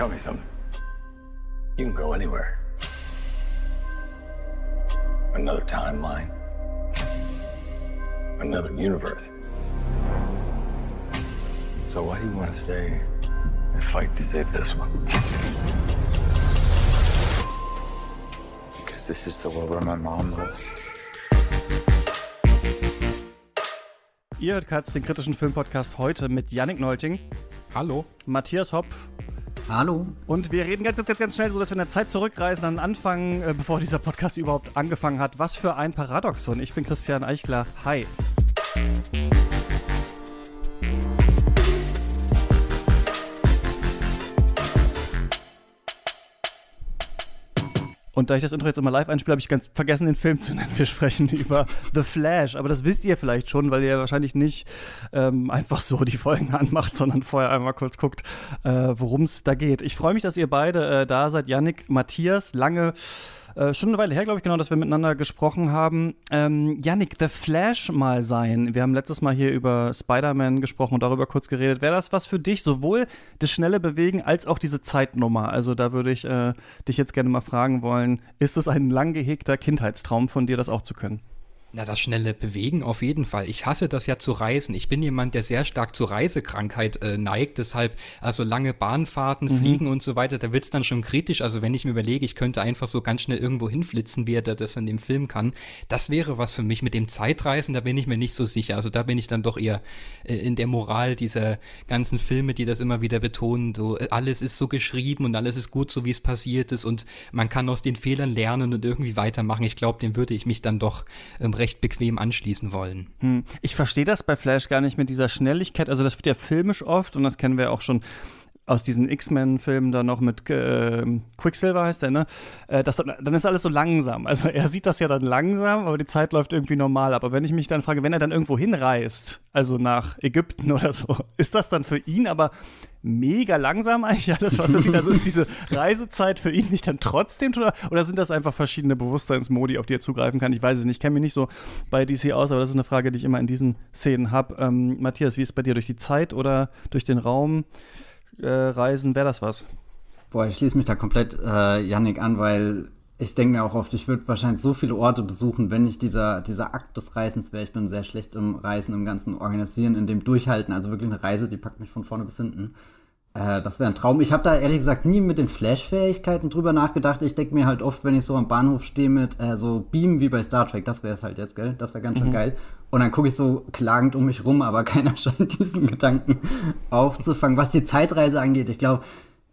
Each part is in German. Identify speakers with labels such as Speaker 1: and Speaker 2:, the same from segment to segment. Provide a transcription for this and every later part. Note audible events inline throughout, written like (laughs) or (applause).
Speaker 1: Tell me something. You can go anywhere. Another timeline. Another universe. So why do you want to stay and fight to save this one?
Speaker 2: Because this is the world where my mom lives.
Speaker 3: Ihr hört Katz, den kritischen Filmpodcast heute mit Yannick Neulting.
Speaker 4: Hallo.
Speaker 3: Matthias Hopp.
Speaker 5: Hallo.
Speaker 3: Und wir reden ganz, ganz, ganz schnell, so dass wir in der Zeit zurückreisen, dann anfangen, äh, bevor dieser Podcast überhaupt angefangen hat. Was für ein Paradoxon. Ich bin Christian Eichler. Hi. Und da ich das Intro jetzt immer live einspiele, habe ich ganz vergessen, den Film zu nennen. Wir sprechen (laughs) über The Flash. Aber das wisst ihr vielleicht schon, weil ihr wahrscheinlich nicht ähm, einfach so die Folgen (laughs) anmacht, sondern vorher einmal kurz guckt, äh, worum es da geht. Ich freue mich, dass ihr beide äh, da seid. Yannick, Matthias, lange äh, schon eine Weile her, glaube ich, genau, dass wir miteinander gesprochen haben. Ähm, Yannick, The Flash mal sein. Wir haben letztes Mal hier über Spider-Man gesprochen und darüber kurz geredet. Wäre das was für dich, sowohl das schnelle Bewegen als auch diese Zeitnummer? Also da würde ich äh, dich jetzt gerne mal fragen wollen, ist es ein lang gehegter Kindheitstraum von dir, das auch zu können?
Speaker 4: Na, das schnelle Bewegen auf jeden Fall. Ich hasse das ja zu reisen. Ich bin jemand, der sehr stark zur Reisekrankheit äh, neigt. Deshalb, also lange Bahnfahrten, mhm. Fliegen und so weiter, da wird's dann schon kritisch. Also wenn ich mir überlege, ich könnte einfach so ganz schnell irgendwo hinflitzen, wie er das in dem Film kann, das wäre was für mich. Mit dem Zeitreisen, da bin ich mir nicht so sicher. Also da bin ich dann doch eher äh, in der Moral dieser ganzen Filme, die das immer wieder betonen. So, äh, alles ist so geschrieben und alles ist gut, so wie es passiert ist und man kann aus den Fehlern lernen und irgendwie weitermachen. Ich glaube, dem würde ich mich dann doch ähm, recht bequem anschließen wollen.
Speaker 3: Hm. Ich verstehe das bei Flash gar nicht mit dieser Schnelligkeit. Also das wird ja filmisch oft und das kennen wir auch schon aus diesen X-Men-Filmen da noch mit äh, Quicksilver heißt der, ne? Äh, das, dann ist alles so langsam. Also (laughs) er sieht das ja dann langsam, aber die Zeit läuft irgendwie normal. Aber wenn ich mich dann frage, wenn er dann irgendwo hinreist, also nach Ägypten (laughs) oder so, ist das dann für ihn aber mega langsam eigentlich alles, was er sieht? Also ist diese (laughs) Reisezeit für ihn nicht dann trotzdem oder, oder sind das einfach verschiedene Bewusstseinsmodi, auf die er zugreifen kann? Ich weiß es nicht, ich kenne mich nicht so bei DC aus, aber das ist eine Frage, die ich immer in diesen Szenen habe. Ähm, Matthias, wie ist es bei dir durch die Zeit oder durch den Raum? äh, reisen, wäre das was?
Speaker 5: Boah, ich schließe mich da komplett äh, Yannick an, weil ich denke mir auch oft, ich würde wahrscheinlich so viele Orte besuchen, wenn nicht dieser, dieser Akt des Reisens wäre. Ich bin sehr schlecht im Reisen, im ganzen Organisieren, in dem Durchhalten. Also wirklich eine Reise, die packt mich von vorne bis hinten. Äh, das wäre ein Traum. Ich habe da ehrlich gesagt nie mit den Flash-Fähigkeiten drüber nachgedacht. Ich denke mir halt oft, wenn ich so am Bahnhof stehe mit äh, so Beam wie bei Star Trek, das wäre es halt jetzt, gell? Das wäre ganz schön mhm. geil. Und dann gucke ich so klagend um mich rum, aber (laughs) keiner scheint diesen Gedanken aufzufangen. Was die Zeitreise angeht, ich glaube,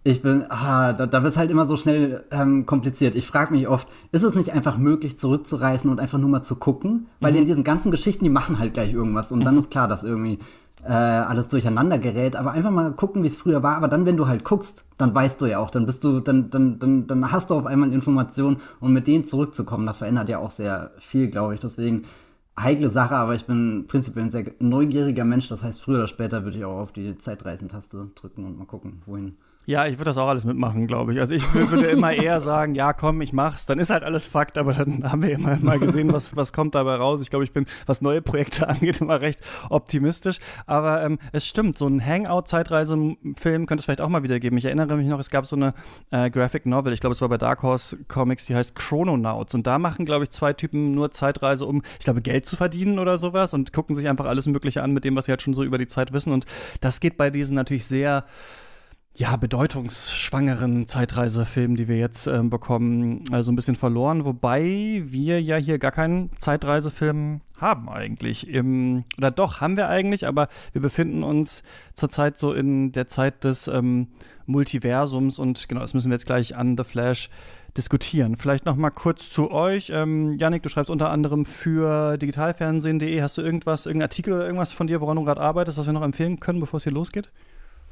Speaker 5: ich bin, ah, da, da wird es halt immer so schnell ähm, kompliziert. Ich frage mich oft, ist es nicht einfach möglich, zurückzureisen und einfach nur mal zu gucken? Weil mhm. in diesen ganzen Geschichten, die machen halt gleich irgendwas. Und dann mhm. ist klar, dass irgendwie äh, alles durcheinander gerät. Aber einfach mal gucken, wie es früher war. Aber dann, wenn du halt guckst, dann weißt du ja auch, dann bist du, dann, dann, dann, dann hast du auf einmal Informationen und mit denen zurückzukommen, das verändert ja auch sehr viel, glaube ich. Deswegen heikle Sache, aber ich bin prinzipiell ein sehr neugieriger Mensch. Das heißt, früher oder später würde ich auch auf die Zeitreisentaste drücken und mal gucken, wohin.
Speaker 3: Ja, ich würde das auch alles mitmachen, glaube ich. Also ich würde immer (laughs) eher sagen, ja, komm, ich mach's. Dann ist halt alles Fakt, aber dann haben wir immer mal gesehen, was, was kommt dabei raus. Ich glaube, ich bin, was neue Projekte (laughs) angeht, immer recht optimistisch. Aber ähm, es stimmt, so ein Hangout-Zeitreise-Film könnte es vielleicht auch mal wieder geben. Ich erinnere mich noch, es gab so eine äh, Graphic Novel, ich glaube, es war bei Dark Horse Comics, die heißt Chrononauts. Und da machen, glaube ich, zwei Typen nur Zeitreise, um, ich glaube, Geld zu verdienen oder sowas und gucken sich einfach alles Mögliche an mit dem, was sie halt schon so über die Zeit wissen. Und das geht bei diesen natürlich sehr ja, bedeutungsschwangeren Zeitreisefilm, die wir jetzt äh, bekommen, also ein bisschen verloren, wobei wir ja hier gar keinen Zeitreisefilm haben eigentlich. Im, oder doch, haben wir eigentlich, aber wir befinden uns zurzeit so in der Zeit des ähm, Multiversums und genau, das müssen wir jetzt gleich an The Flash diskutieren. Vielleicht noch mal kurz zu euch. Ähm, Janik, du schreibst unter anderem für digitalfernsehen.de. Hast du irgendwas, irgendeinen Artikel oder irgendwas von dir, woran du gerade arbeitest, was wir noch empfehlen können, bevor es hier losgeht?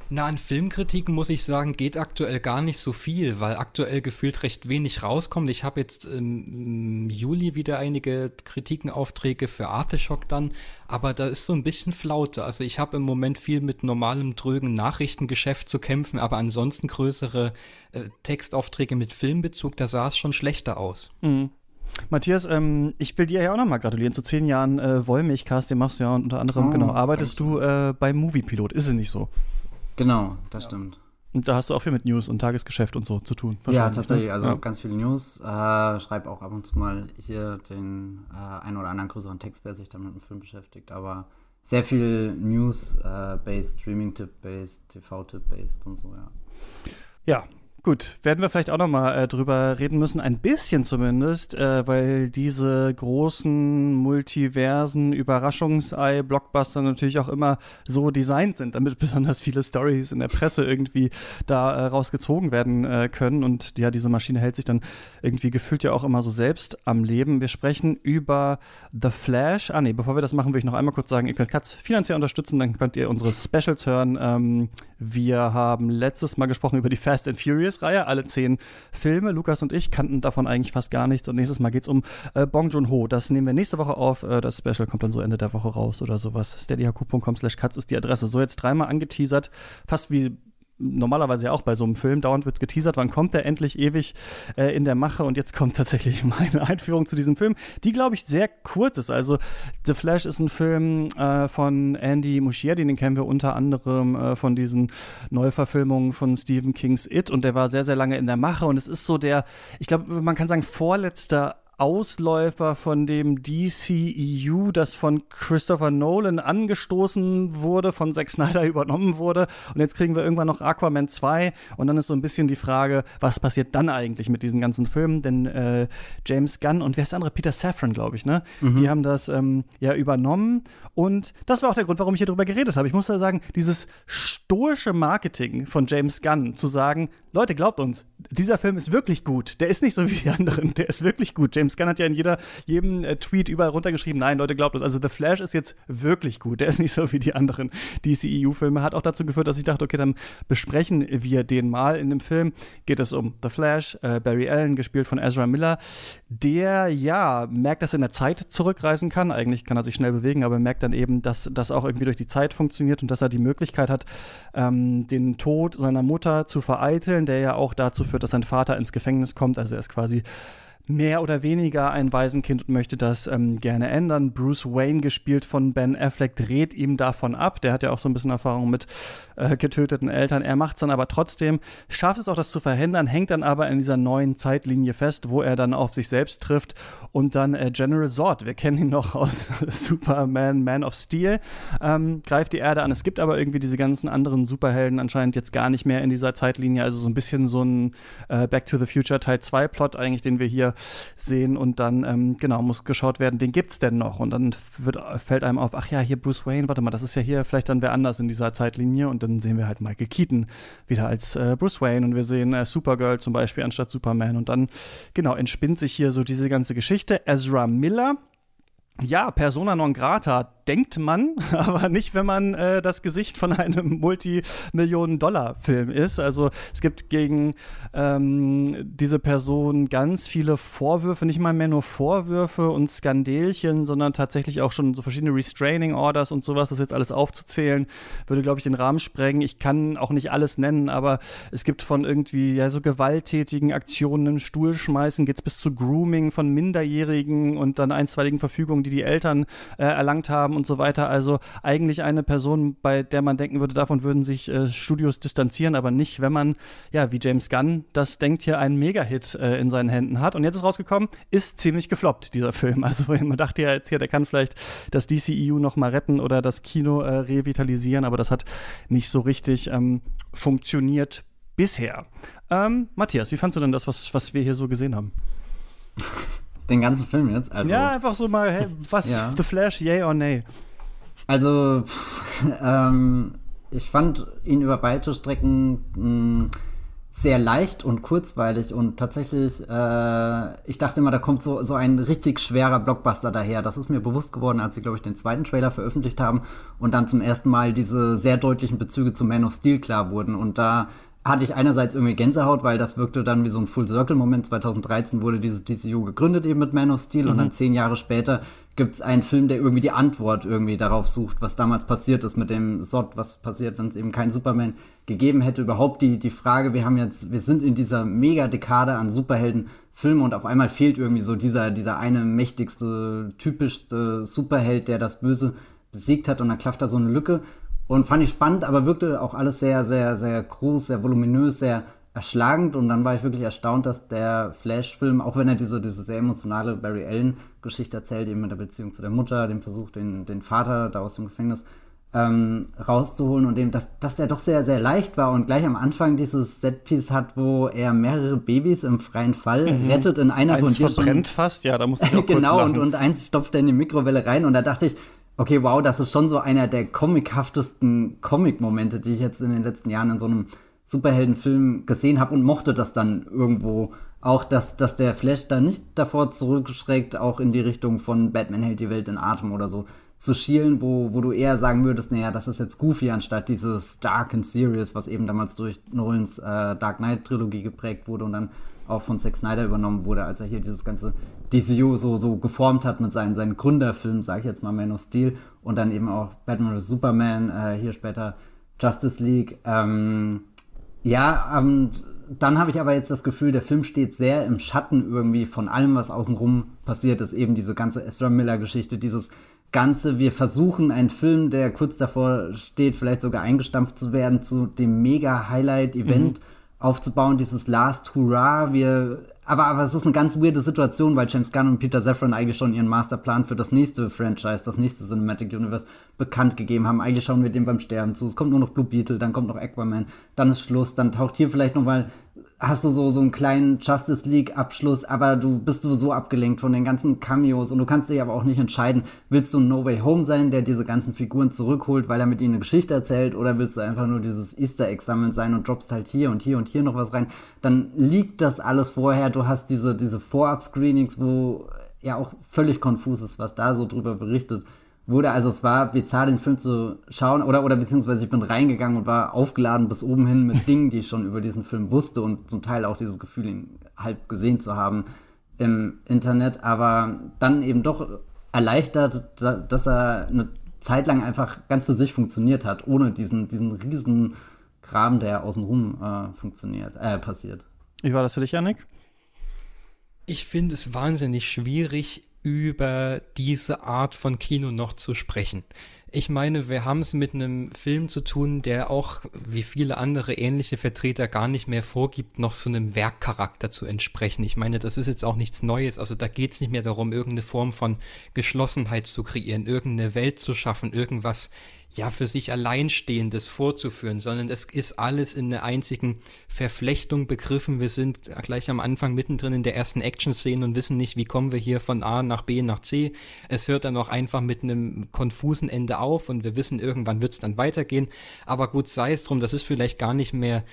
Speaker 4: Na, an Filmkritiken muss ich sagen, geht aktuell gar nicht so viel, weil aktuell gefühlt recht wenig rauskommt. Ich habe jetzt im Juli wieder einige Kritikenaufträge für Arteschock dann, aber da ist so ein bisschen Flaute. Also ich habe im Moment viel mit normalem, drögen Nachrichtengeschäft zu kämpfen, aber ansonsten größere äh, Textaufträge mit Filmbezug, da sah es schon schlechter aus.
Speaker 3: Mhm. Matthias, ähm, ich will dir ja auch nochmal gratulieren. Zu zehn Jahren äh, Wollmilchcast, den machst du ja und unter anderem, oh, genau, arbeitest du äh, bei Moviepilot. Ist es nicht so?
Speaker 5: Genau, das ja. stimmt.
Speaker 3: Und da hast du auch viel mit News und Tagesgeschäft und so zu tun.
Speaker 5: Ja, tatsächlich. Ne? Also
Speaker 3: ja.
Speaker 5: ganz viele News. Äh, schreibe auch ab und zu mal hier den äh, ein oder anderen größeren Text, der sich dann mit dem Film beschäftigt. Aber sehr viel News-based, äh, Streaming-Tipp-based, TV-Tipp-based und so, ja.
Speaker 3: Ja, Gut, werden wir vielleicht auch noch mal äh, drüber reden müssen, ein bisschen zumindest, äh, weil diese großen multiversen Überraschungsei-Blockbuster natürlich auch immer so designt sind, damit (laughs) besonders viele Stories in der Presse irgendwie da äh, rausgezogen werden äh, können. Und ja, diese Maschine hält sich dann irgendwie gefühlt ja auch immer so selbst am Leben. Wir sprechen über The Flash. Ah nee, bevor wir das machen, will ich noch einmal kurz sagen, ihr könnt Katz finanziell unterstützen, dann könnt ihr unsere Specials hören. Ähm, wir haben letztes Mal gesprochen über die Fast and Furious-Reihe, alle zehn Filme. Lukas und ich kannten davon eigentlich fast gar nichts. Und nächstes Mal geht es um äh, Bong Joon-ho. Das nehmen wir nächste Woche auf. Äh, das Special kommt dann so Ende der Woche raus oder sowas. steadyhq.com slash katz ist die Adresse. So, jetzt dreimal angeteasert. Fast wie normalerweise ja auch bei so einem Film, dauernd wird geteasert, wann kommt der endlich ewig äh, in der Mache? Und jetzt kommt tatsächlich (laughs) meine Einführung zu diesem Film, die glaube ich sehr kurz ist. Also The Flash ist ein Film äh, von Andy Muschietti, den kennen wir unter anderem äh, von diesen Neuverfilmungen von Stephen Kings It. Und der war sehr, sehr lange in der Mache. Und es ist so der, ich glaube, man kann sagen, vorletzter Ausläufer von dem DCEU, das von Christopher Nolan angestoßen wurde, von Zack Snyder (laughs) übernommen wurde. Und jetzt kriegen wir irgendwann noch Aquaman 2. Und dann ist so ein bisschen die Frage, was passiert dann eigentlich mit diesen ganzen Filmen? Denn äh, James Gunn und wer ist der andere? Peter Safran, glaube ich, ne? Mhm. Die haben das ähm, ja übernommen. Und das war auch der Grund, warum ich hier drüber geredet habe. Ich muss ja sagen, dieses stoische Marketing von James Gunn, zu sagen, Leute, glaubt uns, dieser Film ist wirklich gut. Der ist nicht so wie die anderen, der ist wirklich gut. James Gunn hat ja in jeder, jedem äh, Tweet überall runtergeschrieben, nein, Leute, glaubt uns. Also The Flash ist jetzt wirklich gut. Der ist nicht so wie die anderen DCEU-Filme. Hat auch dazu geführt, dass ich dachte, okay, dann besprechen wir den mal. In dem Film geht es um The Flash, äh, Barry Allen, gespielt von Ezra Miller, der ja merkt, dass er in der Zeit zurückreisen kann. Eigentlich kann er sich schnell bewegen, aber merkt dann eben, dass das auch irgendwie durch die Zeit funktioniert und dass er die Möglichkeit hat, ähm, den Tod seiner Mutter zu vereiteln, der ja auch dazu führt, dass sein Vater ins Gefängnis kommt. Also er ist quasi mehr oder weniger ein Waisenkind und möchte das ähm, gerne ändern. Bruce Wayne, gespielt von Ben Affleck, dreht ihm davon ab. Der hat ja auch so ein bisschen Erfahrung mit äh, getöteten Eltern. Er macht es dann aber trotzdem, schafft es auch, das zu verhindern, hängt dann aber in dieser neuen Zeitlinie fest, wo er dann auf sich selbst trifft und dann äh, General Zord, wir kennen ihn noch aus (laughs) Superman, Man of Steel, ähm, greift die Erde an. Es gibt aber irgendwie diese ganzen anderen Superhelden anscheinend jetzt gar nicht mehr in dieser Zeitlinie. Also so ein bisschen so ein äh, Back to the Future Teil 2 Plot eigentlich, den wir hier sehen und dann, ähm, genau, muss geschaut werden, wen gibt's denn noch? Und dann wird, fällt einem auf, ach ja, hier Bruce Wayne, warte mal, das ist ja hier vielleicht dann wer anders in dieser Zeitlinie und dann sehen wir halt Michael Keaton wieder als äh, Bruce Wayne und wir sehen äh, Supergirl zum Beispiel anstatt Superman und dann, genau, entspinnt sich hier so diese ganze Geschichte. Ezra Miller, ja, Persona non grata denkt man, (laughs) aber nicht, wenn man äh, das Gesicht von einem Multimillionen-Dollar-Film ist. Also es gibt gegen ähm, diese Person ganz viele Vorwürfe, nicht mal mehr nur Vorwürfe und Skandelchen, sondern tatsächlich auch schon so verschiedene Restraining Orders und sowas. Das jetzt alles aufzuzählen, würde, glaube ich, den Rahmen sprengen. Ich kann auch nicht alles nennen, aber es gibt von irgendwie ja so gewalttätigen Aktionen im Stuhl schmeißen, geht's bis zu Grooming von Minderjährigen und dann einstweiligen Verfügungen, die die Eltern äh, erlangt haben und so weiter. Also eigentlich eine Person, bei der man denken würde, davon würden sich äh, Studios distanzieren, aber nicht, wenn man, ja, wie James Gunn das denkt, hier einen Mega-Hit äh, in seinen Händen hat. Und jetzt ist rausgekommen, ist ziemlich gefloppt, dieser Film. (laughs) Also man dachte ja jetzt hier, der kann vielleicht das DCEU noch mal retten oder das Kino äh, revitalisieren, aber das hat nicht so richtig ähm, funktioniert bisher. Ähm, Matthias, wie fandst du denn das, was, was wir hier so gesehen haben? (laughs)
Speaker 5: Den ganzen Film jetzt? Also,
Speaker 3: ja, einfach so mal, hey, was, ja. The Flash, yay or nay?
Speaker 5: Also, pff, (laughs) ähm, ich fand ihn über beide Strecken mh, hm, sehr leicht und kurzweilig und tatsächlich, äh, ich dachte immer, da kommt so, so ein richtig schwerer Blockbuster daher. Das ist mir bewusst geworden, als sie, glaube ich, den zweiten Trailer veröffentlicht haben und dann zum ersten Mal diese sehr deutlichen Bezüge zu Man of Steel klar wurden. Und da hatte ich einerseits irgendwie Gänsehaut, weil das wirkte dann wie so ein Full-Circle-Moment. 2013 wurde dieses DCU gegründet eben mit Man of Steel mhm. und dann zehn Jahre später gibt es einen Film, der irgendwie die Antwort irgendwie darauf sucht, was damals passiert ist mit dem Sod, was passiert, wenn es eben keinen Superman gegeben hätte. Überhaupt die, die Frage, wir haben jetzt, wir sind in dieser Mega-Dekade an Superhelden-Filmen und auf einmal fehlt irgendwie so dieser, dieser eine mächtigste, typischste Superheld, der das Böse besiegt hat und dann klafft da so eine Lücke. Und fand ich spannend, aber wirkte auch alles sehr, sehr, sehr groß, sehr voluminös, sehr erschlagend. Und dann war ich wirklich erstaunt, dass der Flash-Film, auch wenn er diese, diese sehr emotionale Barry Allen-Geschichte erzählt, eben mit der Beziehung zu der Mutter, dem Versuch, den, den Vater da aus dem Gefängnis ähm, rauszuholen und dem, dass, dass der doch sehr, sehr leicht war und gleich am Anfang dieses Setpiece hat, wo er mehrere Babys im freien Fall mhm. rettet in einer
Speaker 3: eins
Speaker 5: von
Speaker 3: dir verbrennt fast, ja, da musste ich auch (laughs)
Speaker 5: Genau, und, und eins stopft er in die Mikrowelle rein und da dachte ich, okay, wow, das ist schon so einer der comichaftesten Comic-Momente, die ich jetzt in den letzten Jahren in so einem Superheldenfilm gesehen habe und mochte das dann irgendwo auch, dass, dass der Flash da nicht davor zurückschreckt, auch in die Richtung von Batman hält die Welt in Atem oder so zu schielen, wo, wo du eher sagen würdest, naja, das ist jetzt goofy, anstatt dieses Dark and Serious, was eben damals durch Nolans äh, Dark Knight-Trilogie geprägt wurde und dann auch von Zack Snyder übernommen wurde, als er hier dieses ganze DCU so, so geformt hat mit seinen, seinen Gründerfilmen, sag ich jetzt mal Man of Steel und dann eben auch Batman vs. Superman, äh, hier später Justice League. Ähm, ja, ähm, dann habe ich aber jetzt das Gefühl, der Film steht sehr im Schatten irgendwie von allem, was außenrum passiert ist. Eben diese ganze Ezra Miller-Geschichte, dieses Ganze, wir versuchen einen Film, der kurz davor steht, vielleicht sogar eingestampft zu werden, zu dem Mega-Highlight-Event mhm. Aufzubauen, dieses Last Hurrah. Wir, aber, aber es ist eine ganz weirde Situation, weil James Gunn und Peter Safran eigentlich schon ihren Masterplan für das nächste Franchise, das nächste Cinematic Universe bekannt gegeben haben. Eigentlich schauen wir dem beim Sterben zu. Es kommt nur noch Blue Beetle, dann kommt noch Aquaman, dann ist Schluss, dann taucht hier vielleicht noch mal hast du so, so einen kleinen Justice League Abschluss, aber du bist sowieso abgelenkt von den ganzen Cameos und du kannst dich aber auch nicht entscheiden, willst du ein No Way Home sein, der diese ganzen Figuren zurückholt, weil er mit ihnen eine Geschichte erzählt oder willst du einfach nur dieses Easter Egg sammeln sein und droppst halt hier und hier und hier noch was rein, dann liegt das alles vorher, du hast diese, diese Vorab-Screenings, wo ja auch völlig konfus ist, was da so drüber berichtet wurde. Also es war bizarr, den Film zu schauen oder, oder beziehungsweise ich bin reingegangen und war aufgeladen bis oben hin mit Dingen, die ich schon über diesen Film wusste und zum Teil auch dieses Gefühl, ihn halb gesehen zu haben im Internet, aber dann eben doch erleichtert, dass er eine Zeit lang einfach ganz für sich funktioniert hat, ohne diesen, diesen riesen Kram, der außenrum äh, funktioniert, äh, passiert.
Speaker 3: Wie war das für dich, Janik?
Speaker 4: Ich finde es wahnsinnig schwierig, über diese Art von Kino noch zu sprechen. Ich meine, wir haben es mit einem Film zu tun, der auch, wie viele andere ähnliche Vertreter, gar nicht mehr vorgibt, noch so einem Werkcharakter zu entsprechen. Ich meine, das ist jetzt auch nichts Neues. Also da geht es nicht mehr darum, irgendeine Form von Geschlossenheit zu kreieren, irgendeine Welt zu schaffen, irgendwas ja für sich Alleinstehendes vorzuführen, sondern es ist alles in einer einzigen Verflechtung begriffen. Wir sind gleich am Anfang mittendrin in der ersten Action-Szene und wissen nicht, wie kommen wir hier von A nach B nach C. Es hört dann auch einfach mit einem konfusen Ende auf und wir wissen, irgendwann wird es dann weitergehen. Aber gut, sei es drum, das ist vielleicht gar nicht mehr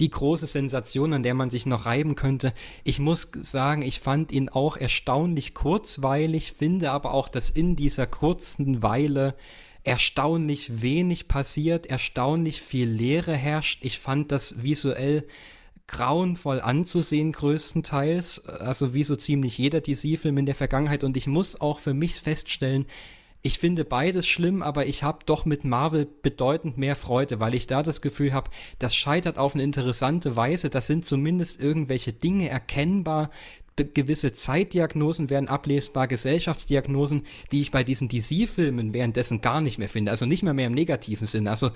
Speaker 4: die große Sensation, an der man sich noch reiben könnte. Ich muss sagen, ich fand ihn auch erstaunlich kurzweilig, finde aber auch, dass in dieser kurzen Weile erstaunlich wenig passiert, erstaunlich viel Leere herrscht. Ich fand das visuell grauenvoll anzusehen größtenteils, also wie so ziemlich jeder DC-Film in der Vergangenheit und ich muss auch für mich feststellen, ich finde beides schlimm, aber ich habe doch mit Marvel bedeutend mehr Freude, weil ich da das Gefühl habe, das scheitert auf eine interessante Weise. Das sind zumindest irgendwelche Dinge erkennbar, gewisse Zeitdiagnosen werden ablesbar, Gesellschaftsdiagnosen, die ich bei diesen DC-Filmen währenddessen gar nicht mehr finde. Also nicht mehr mehr im negativen Sinn. Also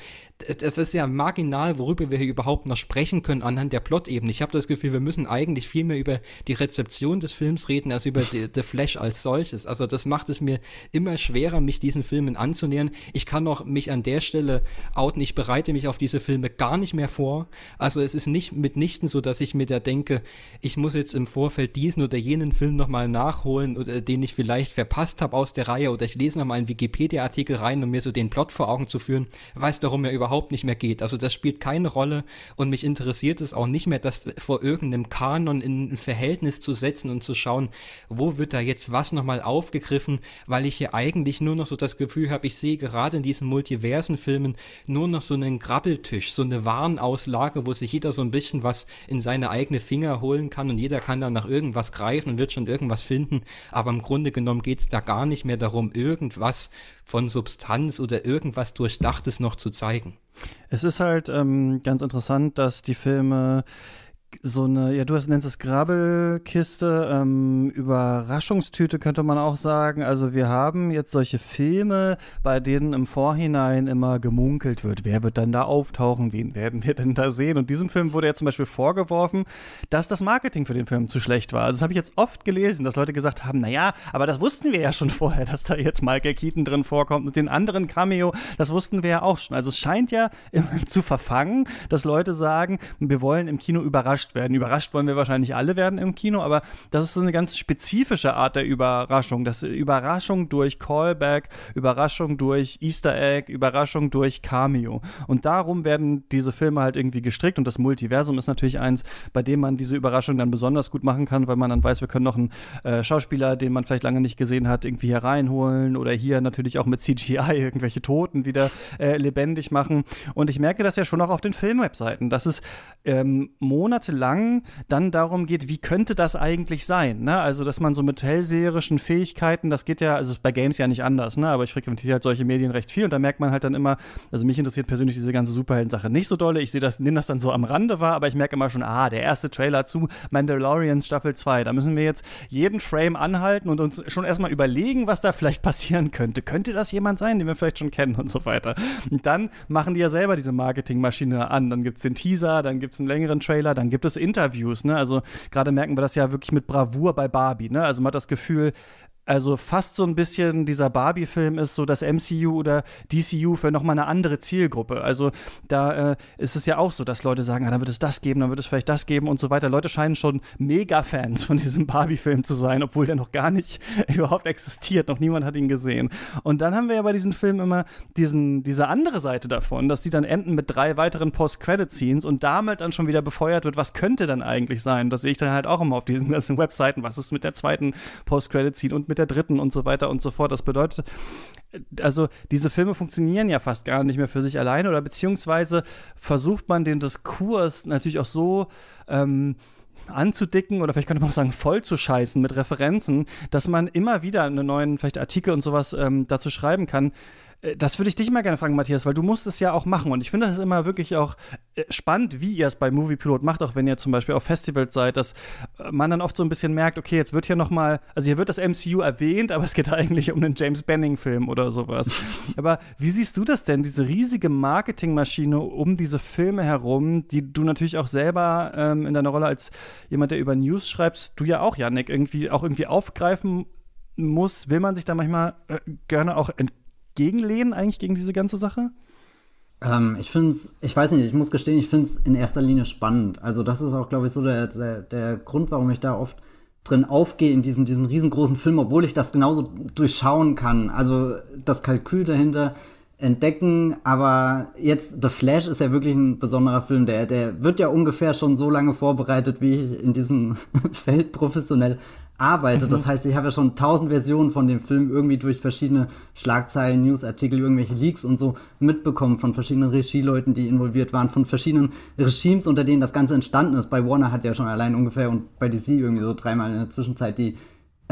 Speaker 4: das ist ja marginal, worüber wir hier überhaupt noch sprechen können anhand der Plot-Ebene. Ich habe das Gefühl, wir müssen eigentlich viel mehr über die Rezeption des Films reden, als über The Flash als solches. Also das macht es mir immer schwerer, mich diesen Filmen anzunähern. Ich kann auch mich an der Stelle outen. Ich bereite mich auf diese Filme gar nicht mehr vor. Also es ist nicht mitnichten so, dass ich mir da denke, ich muss jetzt im Vorfeld diese diesen oder jenen Film nochmal nachholen, oder, den ich vielleicht verpasst habe aus der Reihe, oder ich lese nochmal einen Wikipedia-Artikel rein, um mir so den Plot vor Augen zu führen, weiß darum er überhaupt nicht mehr geht. Also das spielt keine Rolle und mich interessiert es auch nicht mehr, das vor irgendeinem Kanon in ein Verhältnis zu setzen und zu schauen, wo wird da jetzt was nochmal aufgegriffen, weil ich hier eigentlich nur noch so das Gefühl habe, ich sehe gerade in diesen Multiversen-Filmen nur noch so einen Grabbeltisch, so eine Warenauslage, wo sich jeder so ein bisschen was in seine eigene Finger holen kann und jeder kann dann nach irgendwas irgendwas greifen und wird schon irgendwas finden, aber im Grunde genommen geht es da gar nicht mehr darum, irgendwas von Substanz oder irgendwas Durchdachtes noch zu zeigen.
Speaker 3: Es ist halt ähm, ganz interessant, dass die Filme so eine, ja, du hast, nennst es Grabbelkiste, ähm, Überraschungstüte könnte man auch sagen. Also wir haben jetzt solche Filme, bei denen im Vorhinein immer gemunkelt wird, wer wird dann da auftauchen, wen werden wir denn da sehen? Und diesem Film wurde ja zum Beispiel vorgeworfen, dass das Marketing für den Film zu schlecht war. Also das habe ich jetzt oft gelesen, dass Leute gesagt haben, naja, aber das wussten wir ja schon (laughs) vorher, dass da jetzt Michael Keaton drin vorkommt und den anderen Cameo, das wussten wir ja auch schon. Also es scheint ja (laughs) zu verfangen, dass Leute sagen, wir wollen im Kino überrascht werden. Überrascht wollen wir wahrscheinlich alle werden im Kino, aber das ist so eine ganz spezifische Art der Überraschung. Das Überraschung durch Callback, Überraschung durch Easter Egg, Überraschung durch Cameo. Und darum werden diese Filme halt irgendwie gestrickt und das Multiversum ist natürlich eins, bei dem man diese Überraschung dann besonders gut machen kann, weil man dann weiß, wir können noch einen äh, Schauspieler, den man vielleicht lange nicht gesehen hat, irgendwie hier reinholen oder hier natürlich auch mit CGI irgendwelche Toten wieder äh, lebendig machen. Und ich merke das ja schon auch auf den Filmwebseiten, dass es ähm, monatelang dann darum geht, wie könnte das eigentlich sein? Ne? Also, dass man so mit hellseherischen Fähigkeiten, das geht ja, also bei Games ja nicht anders, ne? aber ich frequentiere halt solche Medien recht viel und da merkt man halt dann immer, also mich interessiert persönlich diese ganze Superhelden-Sache nicht so dolle. Ich sehe das, nehme das dann so am Rande wahr, aber ich merke immer schon, ah, der erste Trailer zu Mandalorian Staffel 2, da müssen wir jetzt jeden Frame anhalten und uns schon erstmal überlegen, was da vielleicht passieren könnte. Könnte das jemand sein, den wir vielleicht schon kennen und so weiter. Und dann machen die ja selber diese Marketingmaschine an. Dann gibt es den Teaser, dann gibt es einen längeren Trailer, dann gibt es Interviews. Ne? Also gerade merken wir das ja wirklich mit Bravour bei Barbie. Ne? Also man hat das Gefühl, also fast so ein bisschen dieser Barbie-Film ist so das MCU oder DCU für nochmal eine andere Zielgruppe. Also da äh, ist es ja auch so, dass Leute sagen, ah, dann wird es das geben, dann wird es vielleicht das geben und so weiter. Leute scheinen schon Mega-Fans von diesem Barbie-Film zu sein, obwohl der noch gar nicht (laughs) überhaupt existiert, noch niemand hat ihn gesehen. Und dann haben wir ja bei diesen Filmen immer diesen, diese andere Seite davon, dass die dann enden mit drei weiteren Post-Credit-Scenes und damit dann schon wieder befeuert wird, was könnte dann eigentlich sein? Das sehe ich dann halt auch immer auf diesen ganzen Webseiten, was ist mit der zweiten Post-Credit-Scene und mit der dritten und so weiter und so fort. Das bedeutet, also diese Filme funktionieren ja fast gar nicht mehr für sich alleine oder beziehungsweise versucht man den Diskurs natürlich auch so ähm, anzudicken oder vielleicht könnte man auch sagen, voll zu scheißen mit Referenzen, dass man immer wieder einen neuen vielleicht Artikel und sowas ähm, dazu schreiben kann, äh, das würde ich dich mal gerne fragen, Matthias, weil du musst es ja auch machen. Und ich finde das immer wirklich auch äh, spannend, wie ihr es bei Movie Pilot macht, auch wenn ihr zum Beispiel auf Festivals seid, dass äh, man dann oft so ein bisschen merkt, okay, jetzt wird hier noch mal, also hier wird das MCU erwähnt, aber es geht (laughs) eigentlich um einen James Benning-Film oder sowas. (laughs) aber wie siehst du das denn, diese riesige Marketingmaschine um diese Filme herum, die du natürlich auch selber ähm, in deiner Rolle als jemand, der über News schreibst, du ja auch, Janik, irgendwie auch irgendwie aufgreifen muss, will man sich da manchmal äh, gerne auch entgegen gegenlehnen eigentlich gegen diese ganze Sache?
Speaker 5: Ähm, ich finde es, ich weiß nicht, ich muss gestehen, ich finde es in erster Linie spannend. Also das ist auch, glaube ich, so der, der, der Grund, warum ich da oft drin aufgehe in diesen, diesen riesengroßen Film, obwohl ich das genauso durchschauen kann. Also das Kalkül dahinter entdecken, aber jetzt The Flash ist ja wirklich ein besonderer Film, der, der wird ja ungefähr schon so lange vorbereitet, wie ich in diesem (laughs) Feld professionell arbeite. Mhm. Das heißt, ich habe ja schon tausend Versionen von dem Film irgendwie durch verschiedene Schlagzeilen, Newsartikel, irgendwelche Leaks und so mitbekommen von verschiedenen Regieleuten, die involviert waren, von verschiedenen Regimes, unter denen das Ganze entstanden ist. Bei Warner hat ja schon allein ungefähr und bei DC irgendwie so dreimal in der Zwischenzeit die